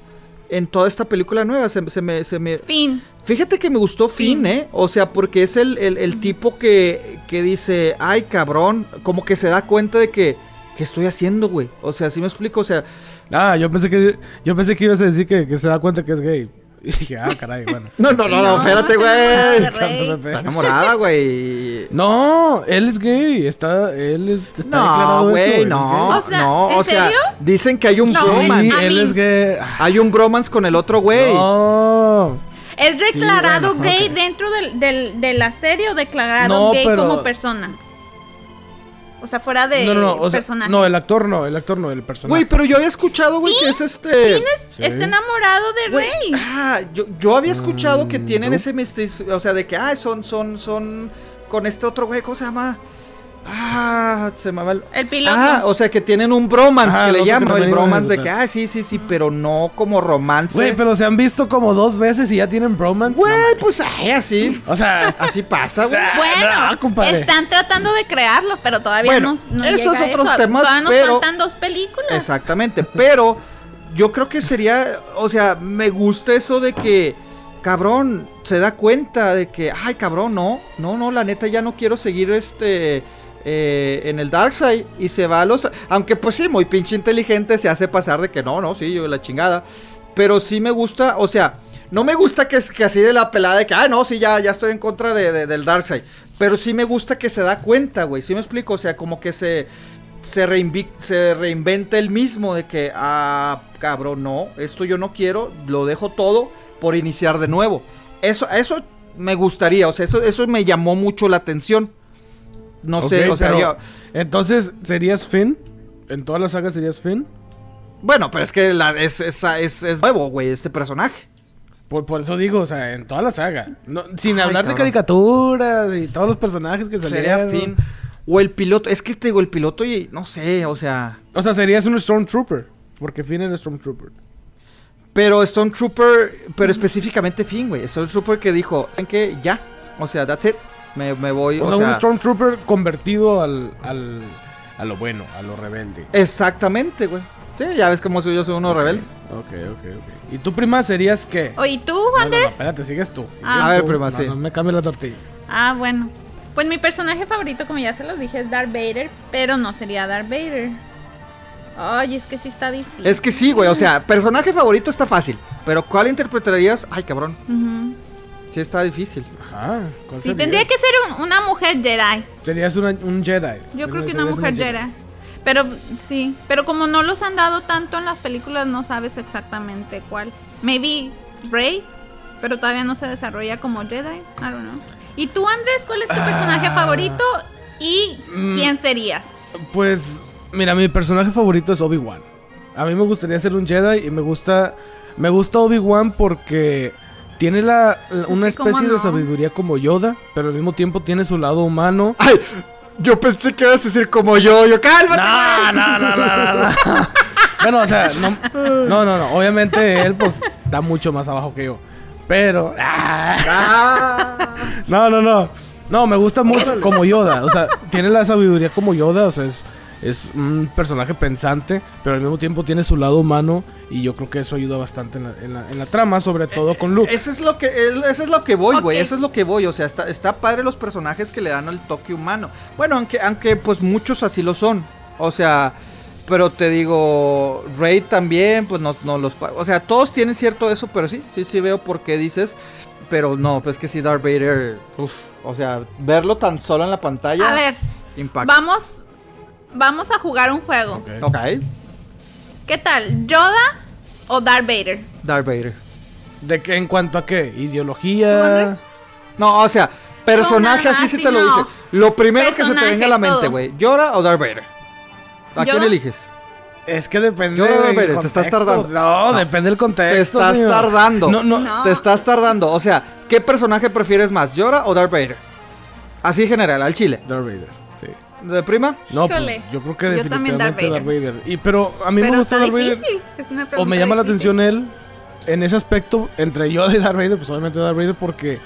en toda esta película nueva, se, se me, se me... Fin. Fíjate que me gustó Finn, Finn. ¿eh? O sea, porque es el, el- el tipo que, que dice, ay, cabrón, como que se da cuenta de que, ¿qué estoy haciendo, güey? O sea, ¿sí me explico? O sea, eso. Ah, yo pensé que, yo pensé que ibas a decir que, que se da cuenta que es gay. Y dije, ah, caray, bueno. no, no, no, no, espérate, güey. Está enamorada, güey. No, él es gay. Está, él es, está No, declarado eso, güey, él es no, O sea, no, ¿en o sea, serio? dicen que hay un No, bromance. Sí, él es gay. Hay un bromance con el otro güey. No. ¿Es declarado bueno, gay dentro del, del- de la serie o declarado No, gay pero- como persona? O sea, fuera de no, no, no. o sea, personaje. no, el actor no, el actor no, el personaje. Güey, pero yo había escuchado, güey, que es este... Sí. Está enamorado de Güey, Rey. ah, yo, yo había escuchado que Mm, tienen ¿no? ese misticismo, o sea, de que, ah, son, son, son, con este otro güey, ¿cómo se llama? Ah, se me va el... El piloto. Ah, o sea, que tienen un bromance, Ah, que le que llaman, también el bromance de que, ah, sí, sí, sí, pero no como romance. Güey, pero se han visto como dos veces y ya tienen bromance. Güey, No, pues, ay, así, o sea, así pasa, güey. Bueno, no, compadre. están tratando de crearlo, pero todavía Bueno, no, no esos llega a otros eso. temas, Todavía nos pero- faltan dos películas. Exactamente, pero yo creo que sería, o sea, me gusta eso de que, cabrón, se da cuenta de que, ay, cabrón, no, no, no, la neta ya no quiero seguir este, eh, en el Dark Side y se va a los... Aunque pues sí, muy pinche inteligente, se hace pasar de que no, no, sí, yo la chingada. Pero sí me gusta, o sea, no me gusta que, que así de la pelada de que, ah, no, sí, ya, ya estoy en contra de, de- del Dark Side. Pero sí me gusta que se da cuenta, güey, ¿sí me explico? O sea, como que se... Se, se reinventa el mismo de que, ah, cabrón, no, esto yo no quiero, lo dejo todo por iniciar de nuevo. Eso, eso me gustaría, o sea, eso, eso me llamó mucho la atención. No sé, o sea, yo... Entonces, ¿serías Finn? ¿En todas las sagas serías Finn? Bueno, pero es que la, es, es, es, es nuevo, güey, este personaje. Por, por eso digo, o sea, en toda la saga. No, sin Ay, hablar de caricaturas y todos los personajes que Sería salieron. Finn. O el piloto, es que te digo, el piloto y no sé, o sea... O sea, serías un Stormtrooper. Porque Finn era Stormtrooper. Pero Stormtrooper, pero específicamente Finn, güey. Stormtrooper que dijo, ¿saben qué? Ya. O sea, that's it. Me, me voy, O, o, sea, sea... un Stormtrooper convertido al, al, a lo bueno, a lo rebelde. Exactamente, güey. Sí, ya ves cómo soy yo, soy uno rebelde. Ok, ok, ok. ¿Y tú, prima, serías qué? Oye, ¿y tú, No, no, no, Andrés? espérate, sigues tú. sigues Ah. A ver, tú. prima, No, sí. No me cambies la tortilla. Ah, bueno. Pues mi personaje favorito, como ya se los dije, es Darth Vader, pero no sería Darth Vader. Ay, es que sí está difícil. Es que sí, güey, o sea, personaje favorito está fácil. Pero ¿cuál interpretarías? Ay, cabrón. Ujú. Sí está difícil. Ajá. ¿cuál Sí, tendría que ser un- una mujer Jedi. Serías una- un Jedi. Yo creo que una mujer Jedi. Pero sí, pero como no los han dado tanto en las películas, no sabes exactamente cuál. Maybe Rey, pero todavía no se desarrolla como Jedi. I don't know. ¿Y tú, Andrés, cuál es tu personaje Ah. favorito y Mm. quién serías? Pues, mira, mi personaje favorito es Obi-Wan. A mí me gustaría ser un Jedi y me gusta, me gusta Obi-Wan porque tiene la, la- una que especie de sabiduría como Yoda, pero al mismo tiempo tiene su lado humano. Ay, yo pensé que ibas a decir como yo. Yo, cálmate. No, no, no, no, no, no. bueno, o sea, no, no, no, no. Obviamente él, pues, está mucho más abajo que yo. Pero, ah, Ah. no, no, no. No, me gusta mucho como Yoda. O sea, tiene la sabiduría como Yoda. O sea, es, es un personaje pensante, pero al mismo tiempo tiene su lado humano. Y yo creo que eso ayuda bastante en la, en la- en la trama, sobre todo con Luke. Eso es lo que, eso es lo que voy, güey. Eso es lo que voy. O sea, está, está padre los personajes que le dan el toque humano. Bueno, aunque, aunque pues muchos así lo son. O sea, pero te digo, Rey también, pues no, no los. O sea, todos tienen cierto eso, pero sí, sí, sí veo por qué dices. Pero no, pues que sí, Darth Vader. uf, o sea, verlo tan solo en la pantalla. A ver, Impacta. vamos, vamos a jugar un juego. Ok. Ok, ¿Qué tal? ¿Yoda o Darth Vader? Darth Vader. ¿De qué, ¿En cuanto a qué? ¿Tú, ¿Ideología? No, o sea, personaje así sí te lo no. dice. Lo primero que se te venga a la mente, güey. ¿Yoda o Darth Vader? ¿A quién eliges? Es que depende. Yo no, Vader, te estás tardando. No, No. depende del contexto. Te estás señor. tardando. No, no. No. Te estás tardando. O sea, ¿qué personaje prefieres más, Yoda o Darth Vader? Así general, al chile. Darth Vader. ¿De prima? No, pues, yo creo que Yo definitivamente Darth Darth Vader. Y, pero a mí Pero me gusta Darth Vader. difícil. Es una O me llama la atención él en ese aspecto entre Yoda y Darth Vader, pues obviamente Darth Vader porque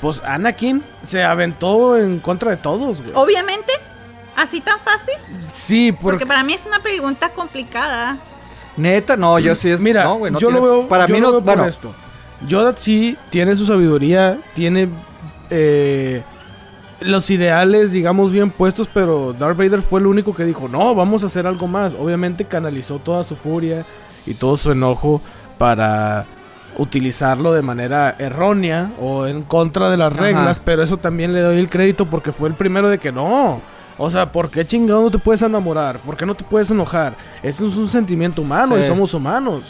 pues Anakin se aventó en contra de todos, güey. Obviamente, así tan fácil. Sí, Porque porque, para mí es una pregunta complicada. Neta, no, yo sí es. mira, no, güey, no yo tiene- lo veo Para yo mí lo no. veo por Bueno, esto. Yoda sí tiene su sabiduría, tiene eh, los ideales, digamos, bien puestos, pero Darth Vader fue el único que dijo, no, vamos a hacer algo más. Obviamente canalizó toda su furia y todo su enojo para utilizarlo de manera errónea o en contra de las Ajá. reglas, pero eso también le doy el crédito porque fue el primero de que no. O sea, ¿por qué chingado no te puedes enamorar? ¿Por qué no te puedes enojar? Eso es un sentimiento humano Sí. y somos humanos.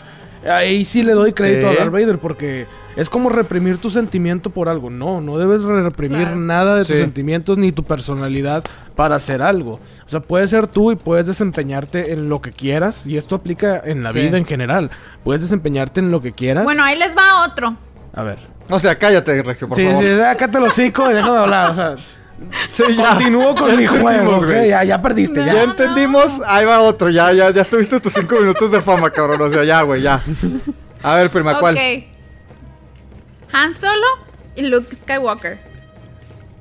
Ahí sí le doy crédito Sí. a Darth Vader porque es como reprimir tu sentimiento por algo. No, no debes re- reprimir Claro. nada de tus sentimientos ni tu personalidad para hacer algo. O sea, puedes ser tú y puedes desempeñarte en lo que quieras y esto aplica en la Sí. vida en general. Puedes desempeñarte en lo que quieras. Bueno, ahí les va otro. a ver. o sea, cállate, Regio, por sí, favor. sí, acá te lo cico y déjame hablar. O sea, Sí, ya. continúo con Ya mi juego. entendimos, ¿ok? güey. Ya, ya perdiste, No. ya. Ya entendimos, ahí va otro, ya, ya, ya tuviste tus cinco minutos de fama, cabrón. O sea, ya, güey, ya. A ver, prima, ¿cuál? Ok. Han Solo y Luke Skywalker.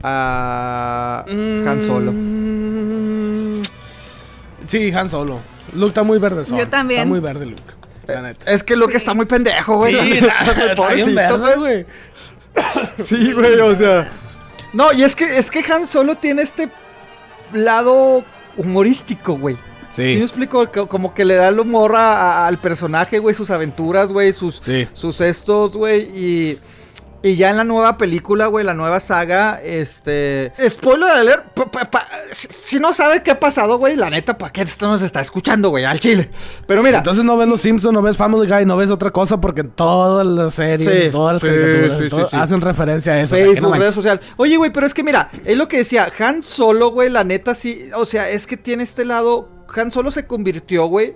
Ah, Han Solo. Mm, Sí, Han Solo. Luke está muy verde. Yo también. Está muy verde, Luke. La neta. Es que Luke está muy pendejo, güey. Sí, la está bien pobrecito, güey. Sí, güey, o sea. No, y es que, es que Han Solo tiene este. lado humorístico, güey. Sí. ¿Sí me explico? Como que le da el humor al personaje, güey, sus aventuras, güey, sus, sus estos, güey, y... Y ya en la nueva película, güey, la nueva saga, este... Spoiler alert, si no sabe qué ha pasado, güey, la neta, ¿para qué esto nos está escuchando, güey? Al chile. Pero mira... Entonces no ves Los Simpsons, no ves Family Guy, no ves otra cosa porque todas las series, todas las sí, sí, hacen referencia a eso. Facebook, redes sociales. Oye, güey, pero es que mira, es lo que decía, Han Solo, güey, la neta sí... O sea, es que tiene este lado... Han Solo se convirtió, güey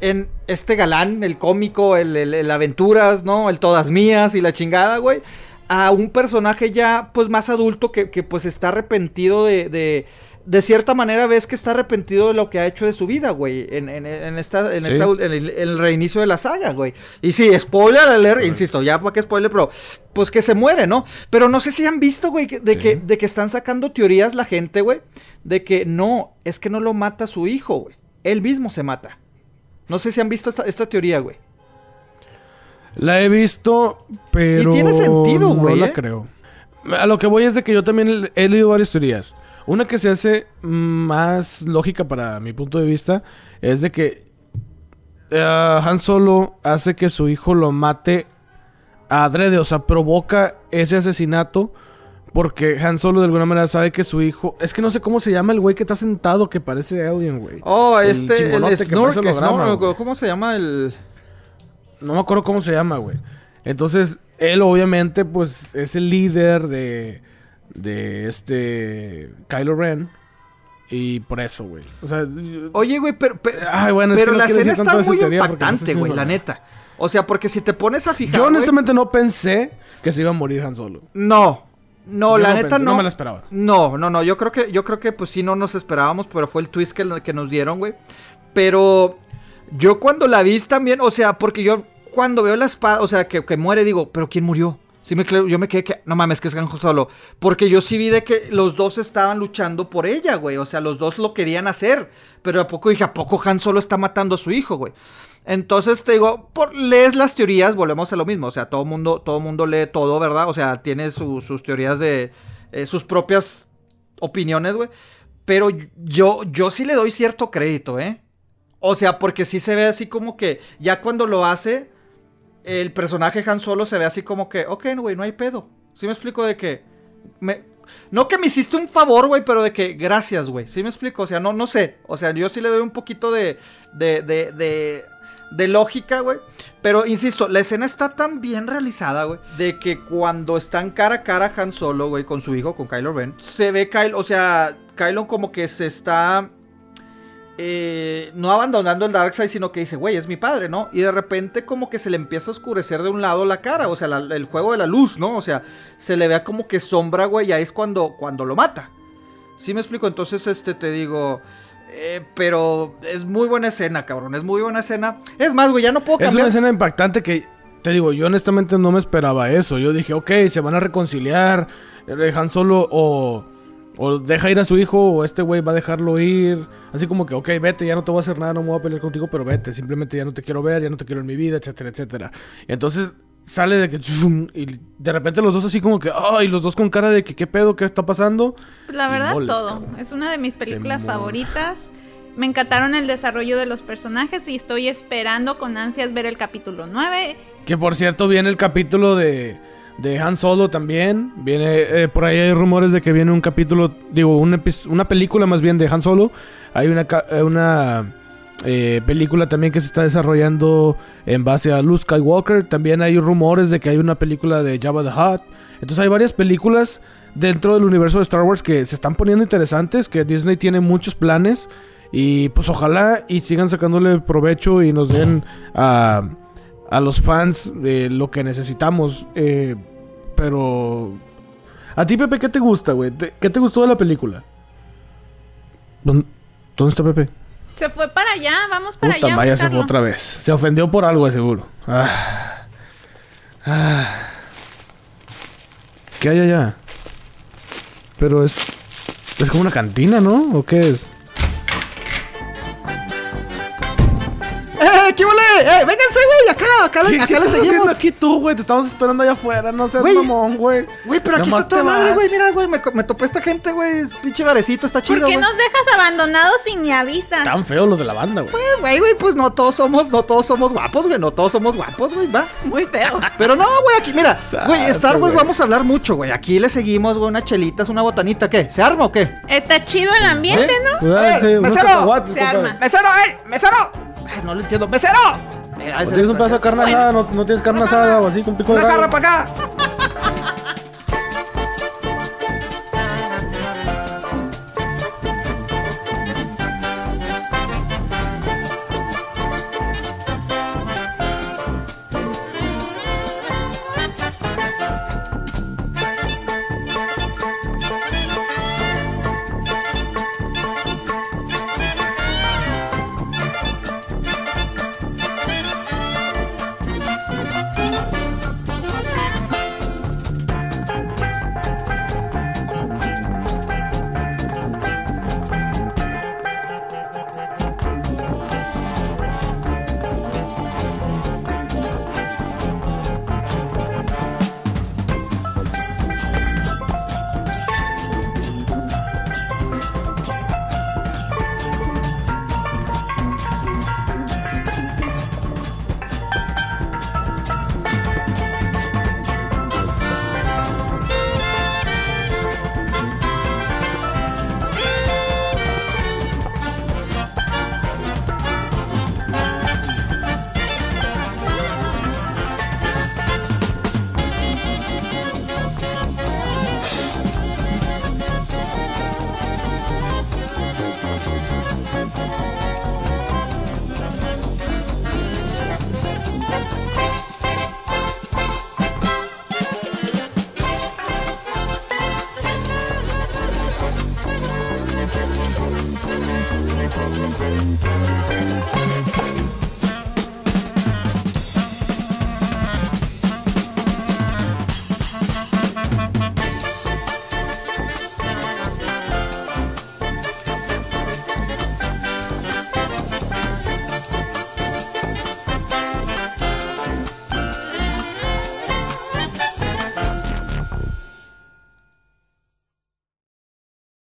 en este galán, el cómico, el, el, aventuras, ¿no? El todas mías y la chingada, güey. A un personaje ya, pues, más adulto que, que pues, está arrepentido de, de, de... cierta manera ves que está arrepentido de lo que ha hecho de su vida, güey. En, en, en esta, en, esta, en el, reinicio de la saga, güey. Y sí, spoiler alert, insisto, ya para qué spoiler, pero pues que se muere, ¿no? Pero no sé si han visto, güey, de, que, de que están sacando teorías la gente, güey. De que no, es que no lo mata su hijo, güey. Él mismo se mata. No sé si han visto esta, teoría, güey. La he visto, pero. Y tiene sentido, güey. No la ¿eh? creo. A lo que voy es de que yo también he leído varias teorías. Una que se hace más lógica para mi punto de vista es de que eh, Han Solo hace que su hijo lo mate a adrede, o sea, provoca ese asesinato porque Han Solo de alguna manera sabe que su hijo. Es que no sé cómo se llama el güey que está sentado que parece Alien, güey. Oh, este. El, el ¿Cómo se llama el.? No me acuerdo cómo se llama, güey. Entonces, él obviamente, pues, es el líder de. De este. Kylo Ren. Y por eso, güey. O sea. Oye, güey, pero. Pero, Ay, bueno, pero la escena está muy impactante, güey, la neta. O sea, porque si te pones a fijar. Yo honestamente no pensé que se iba a morir Han Solo. No, no, la neta no. No me la esperaba. No, no, no. Yo creo que, yo creo que pues sí no nos esperábamos, pero fue el twist que, que nos dieron, güey. Pero yo cuando la vi también, o sea, porque yo cuando veo la espada, o sea, que, que muere, digo, pero ¿quién murió? Sí me, yo me quedé que, no mames, que es Ganjo Solo. Porque yo sí vi de que los dos estaban luchando por ella, güey. O sea, los dos lo querían hacer. Pero a poco dije, ¿a poco Han Solo está matando a su hijo, güey? Entonces te digo, por, lees las teorías, volvemos a lo mismo. O sea, todo mundo, todo mundo lee todo, ¿verdad? O sea, tiene sus teorías de. Eh, sus propias opiniones, güey. Pero yo, yo sí le doy cierto crédito, ¿eh? O sea, porque sí se ve así como que ya cuando lo hace, el personaje Han Solo se ve así como que, ok, güey, no hay pedo. ¿Sí me explico de que... Me, no que me hiciste un favor, güey, pero de que gracias, güey. ¿Sí me explico? O sea, no, no sé. O sea, yo sí le doy un poquito de, de, de, de de lógica, güey. Pero insisto, la escena está tan bien realizada, güey, de que cuando están cara a cara Han Solo, güey, con su hijo, con Kylo Ren, se ve Kylo, o sea, Kylo como que se está eh, no abandonando el Darkseid, sino que dice, güey, es mi padre, ¿no? Y de repente como que se le empieza a oscurecer de un lado la cara, o sea, el juego de la luz, ¿no? O sea, se le vea como que sombra, güey, y ahí es cuando, cuando lo mata. ¿Sí me explico? Entonces, este, te digo... Eh, pero es muy buena escena, cabrón. Es muy buena escena. Es más, güey, ya no puedo cambiar. Es una escena impactante que, te digo, yo honestamente no me esperaba eso. Yo dije, ok, se van a reconciliar. Dejan solo o, o deja ir a su hijo o este güey va a dejarlo ir. Así como que, ok, vete, ya no te voy a hacer nada, no me voy a pelear contigo, pero vete. Simplemente ya no te quiero ver, ya no te quiero en mi vida, etcétera, etcétera. Entonces sale de que y de repente los dos así como que ay los dos con cara de que qué pedo qué está pasando la verdad todo. es una de mis películas favoritas. Me encantaron el desarrollo de los personajes y estoy esperando con ansias ver el capítulo 9 que por cierto viene el capítulo de de Han Solo también. Viene eh, por ahí hay rumores de que viene un capítulo digo una, una película más bien de Han Solo. Hay una eh, una eh, película también que se está desarrollando en base a Luke Skywalker. También hay rumores de que hay una película de Jabba the Hutt. Entonces hay varias películas dentro del universo de Star Wars que se están poniendo interesantes, que Disney tiene muchos planes. Y pues ojalá y sigan sacándole provecho y nos den a, a los fans de lo que necesitamos. Eh, pero... ¿A ti, Pepe, qué te gusta, güey? ¿Qué te gustó de la película? ¿Dónde está Pepe? Se fue para allá, vamos para allá. Vaya, se fue otra vez. Se ofendió por algo, seguro. Ah. Ah. ¿Qué hay allá? Pero es. Es como una cantina, ¿no? ¿O qué es? ¡Eh! ¿qué vale? Eh, vénganse, güey, acá, acá, ¿Qué, le- qué acá le estás seguimos. aquí tú, güey? Te estamos esperando allá afuera, no seas Güey. mamón, güey. Güey, pero aquí Nomás está toda te madre, vas. güey. Mira, güey, me, co- me topé esta gente, güey. Pinche barecito, está chido, ¿Por qué güey. nos dejas abandonados y ni avisas? Tan feos los de la banda, güey. Eh, Güey, güey, pues no todos somos, no todos somos guapos, güey. No todos somos guapos, güey, va. Muy feo. Pero no, güey, aquí, mira, güey, Star Wars vamos a hablar mucho, güey. Aquí le seguimos, güey, unas chelitas, una botanita, ¿qué? ¿Se arma o qué? Está chido el ambiente, ¿Sí? ¿no? Pues, ah, ¡Eh, sí, unos mesero! cacahuates, Se compadre. arma. ¡Mesero, eh! ¡Mesero! Ay, no lo entiendo. ¡Mesero! Eh, ¿No tienes un pedazo de carne asada? ¿No, no tienes carne asada o así con pico de Una gallo? jarra para acá.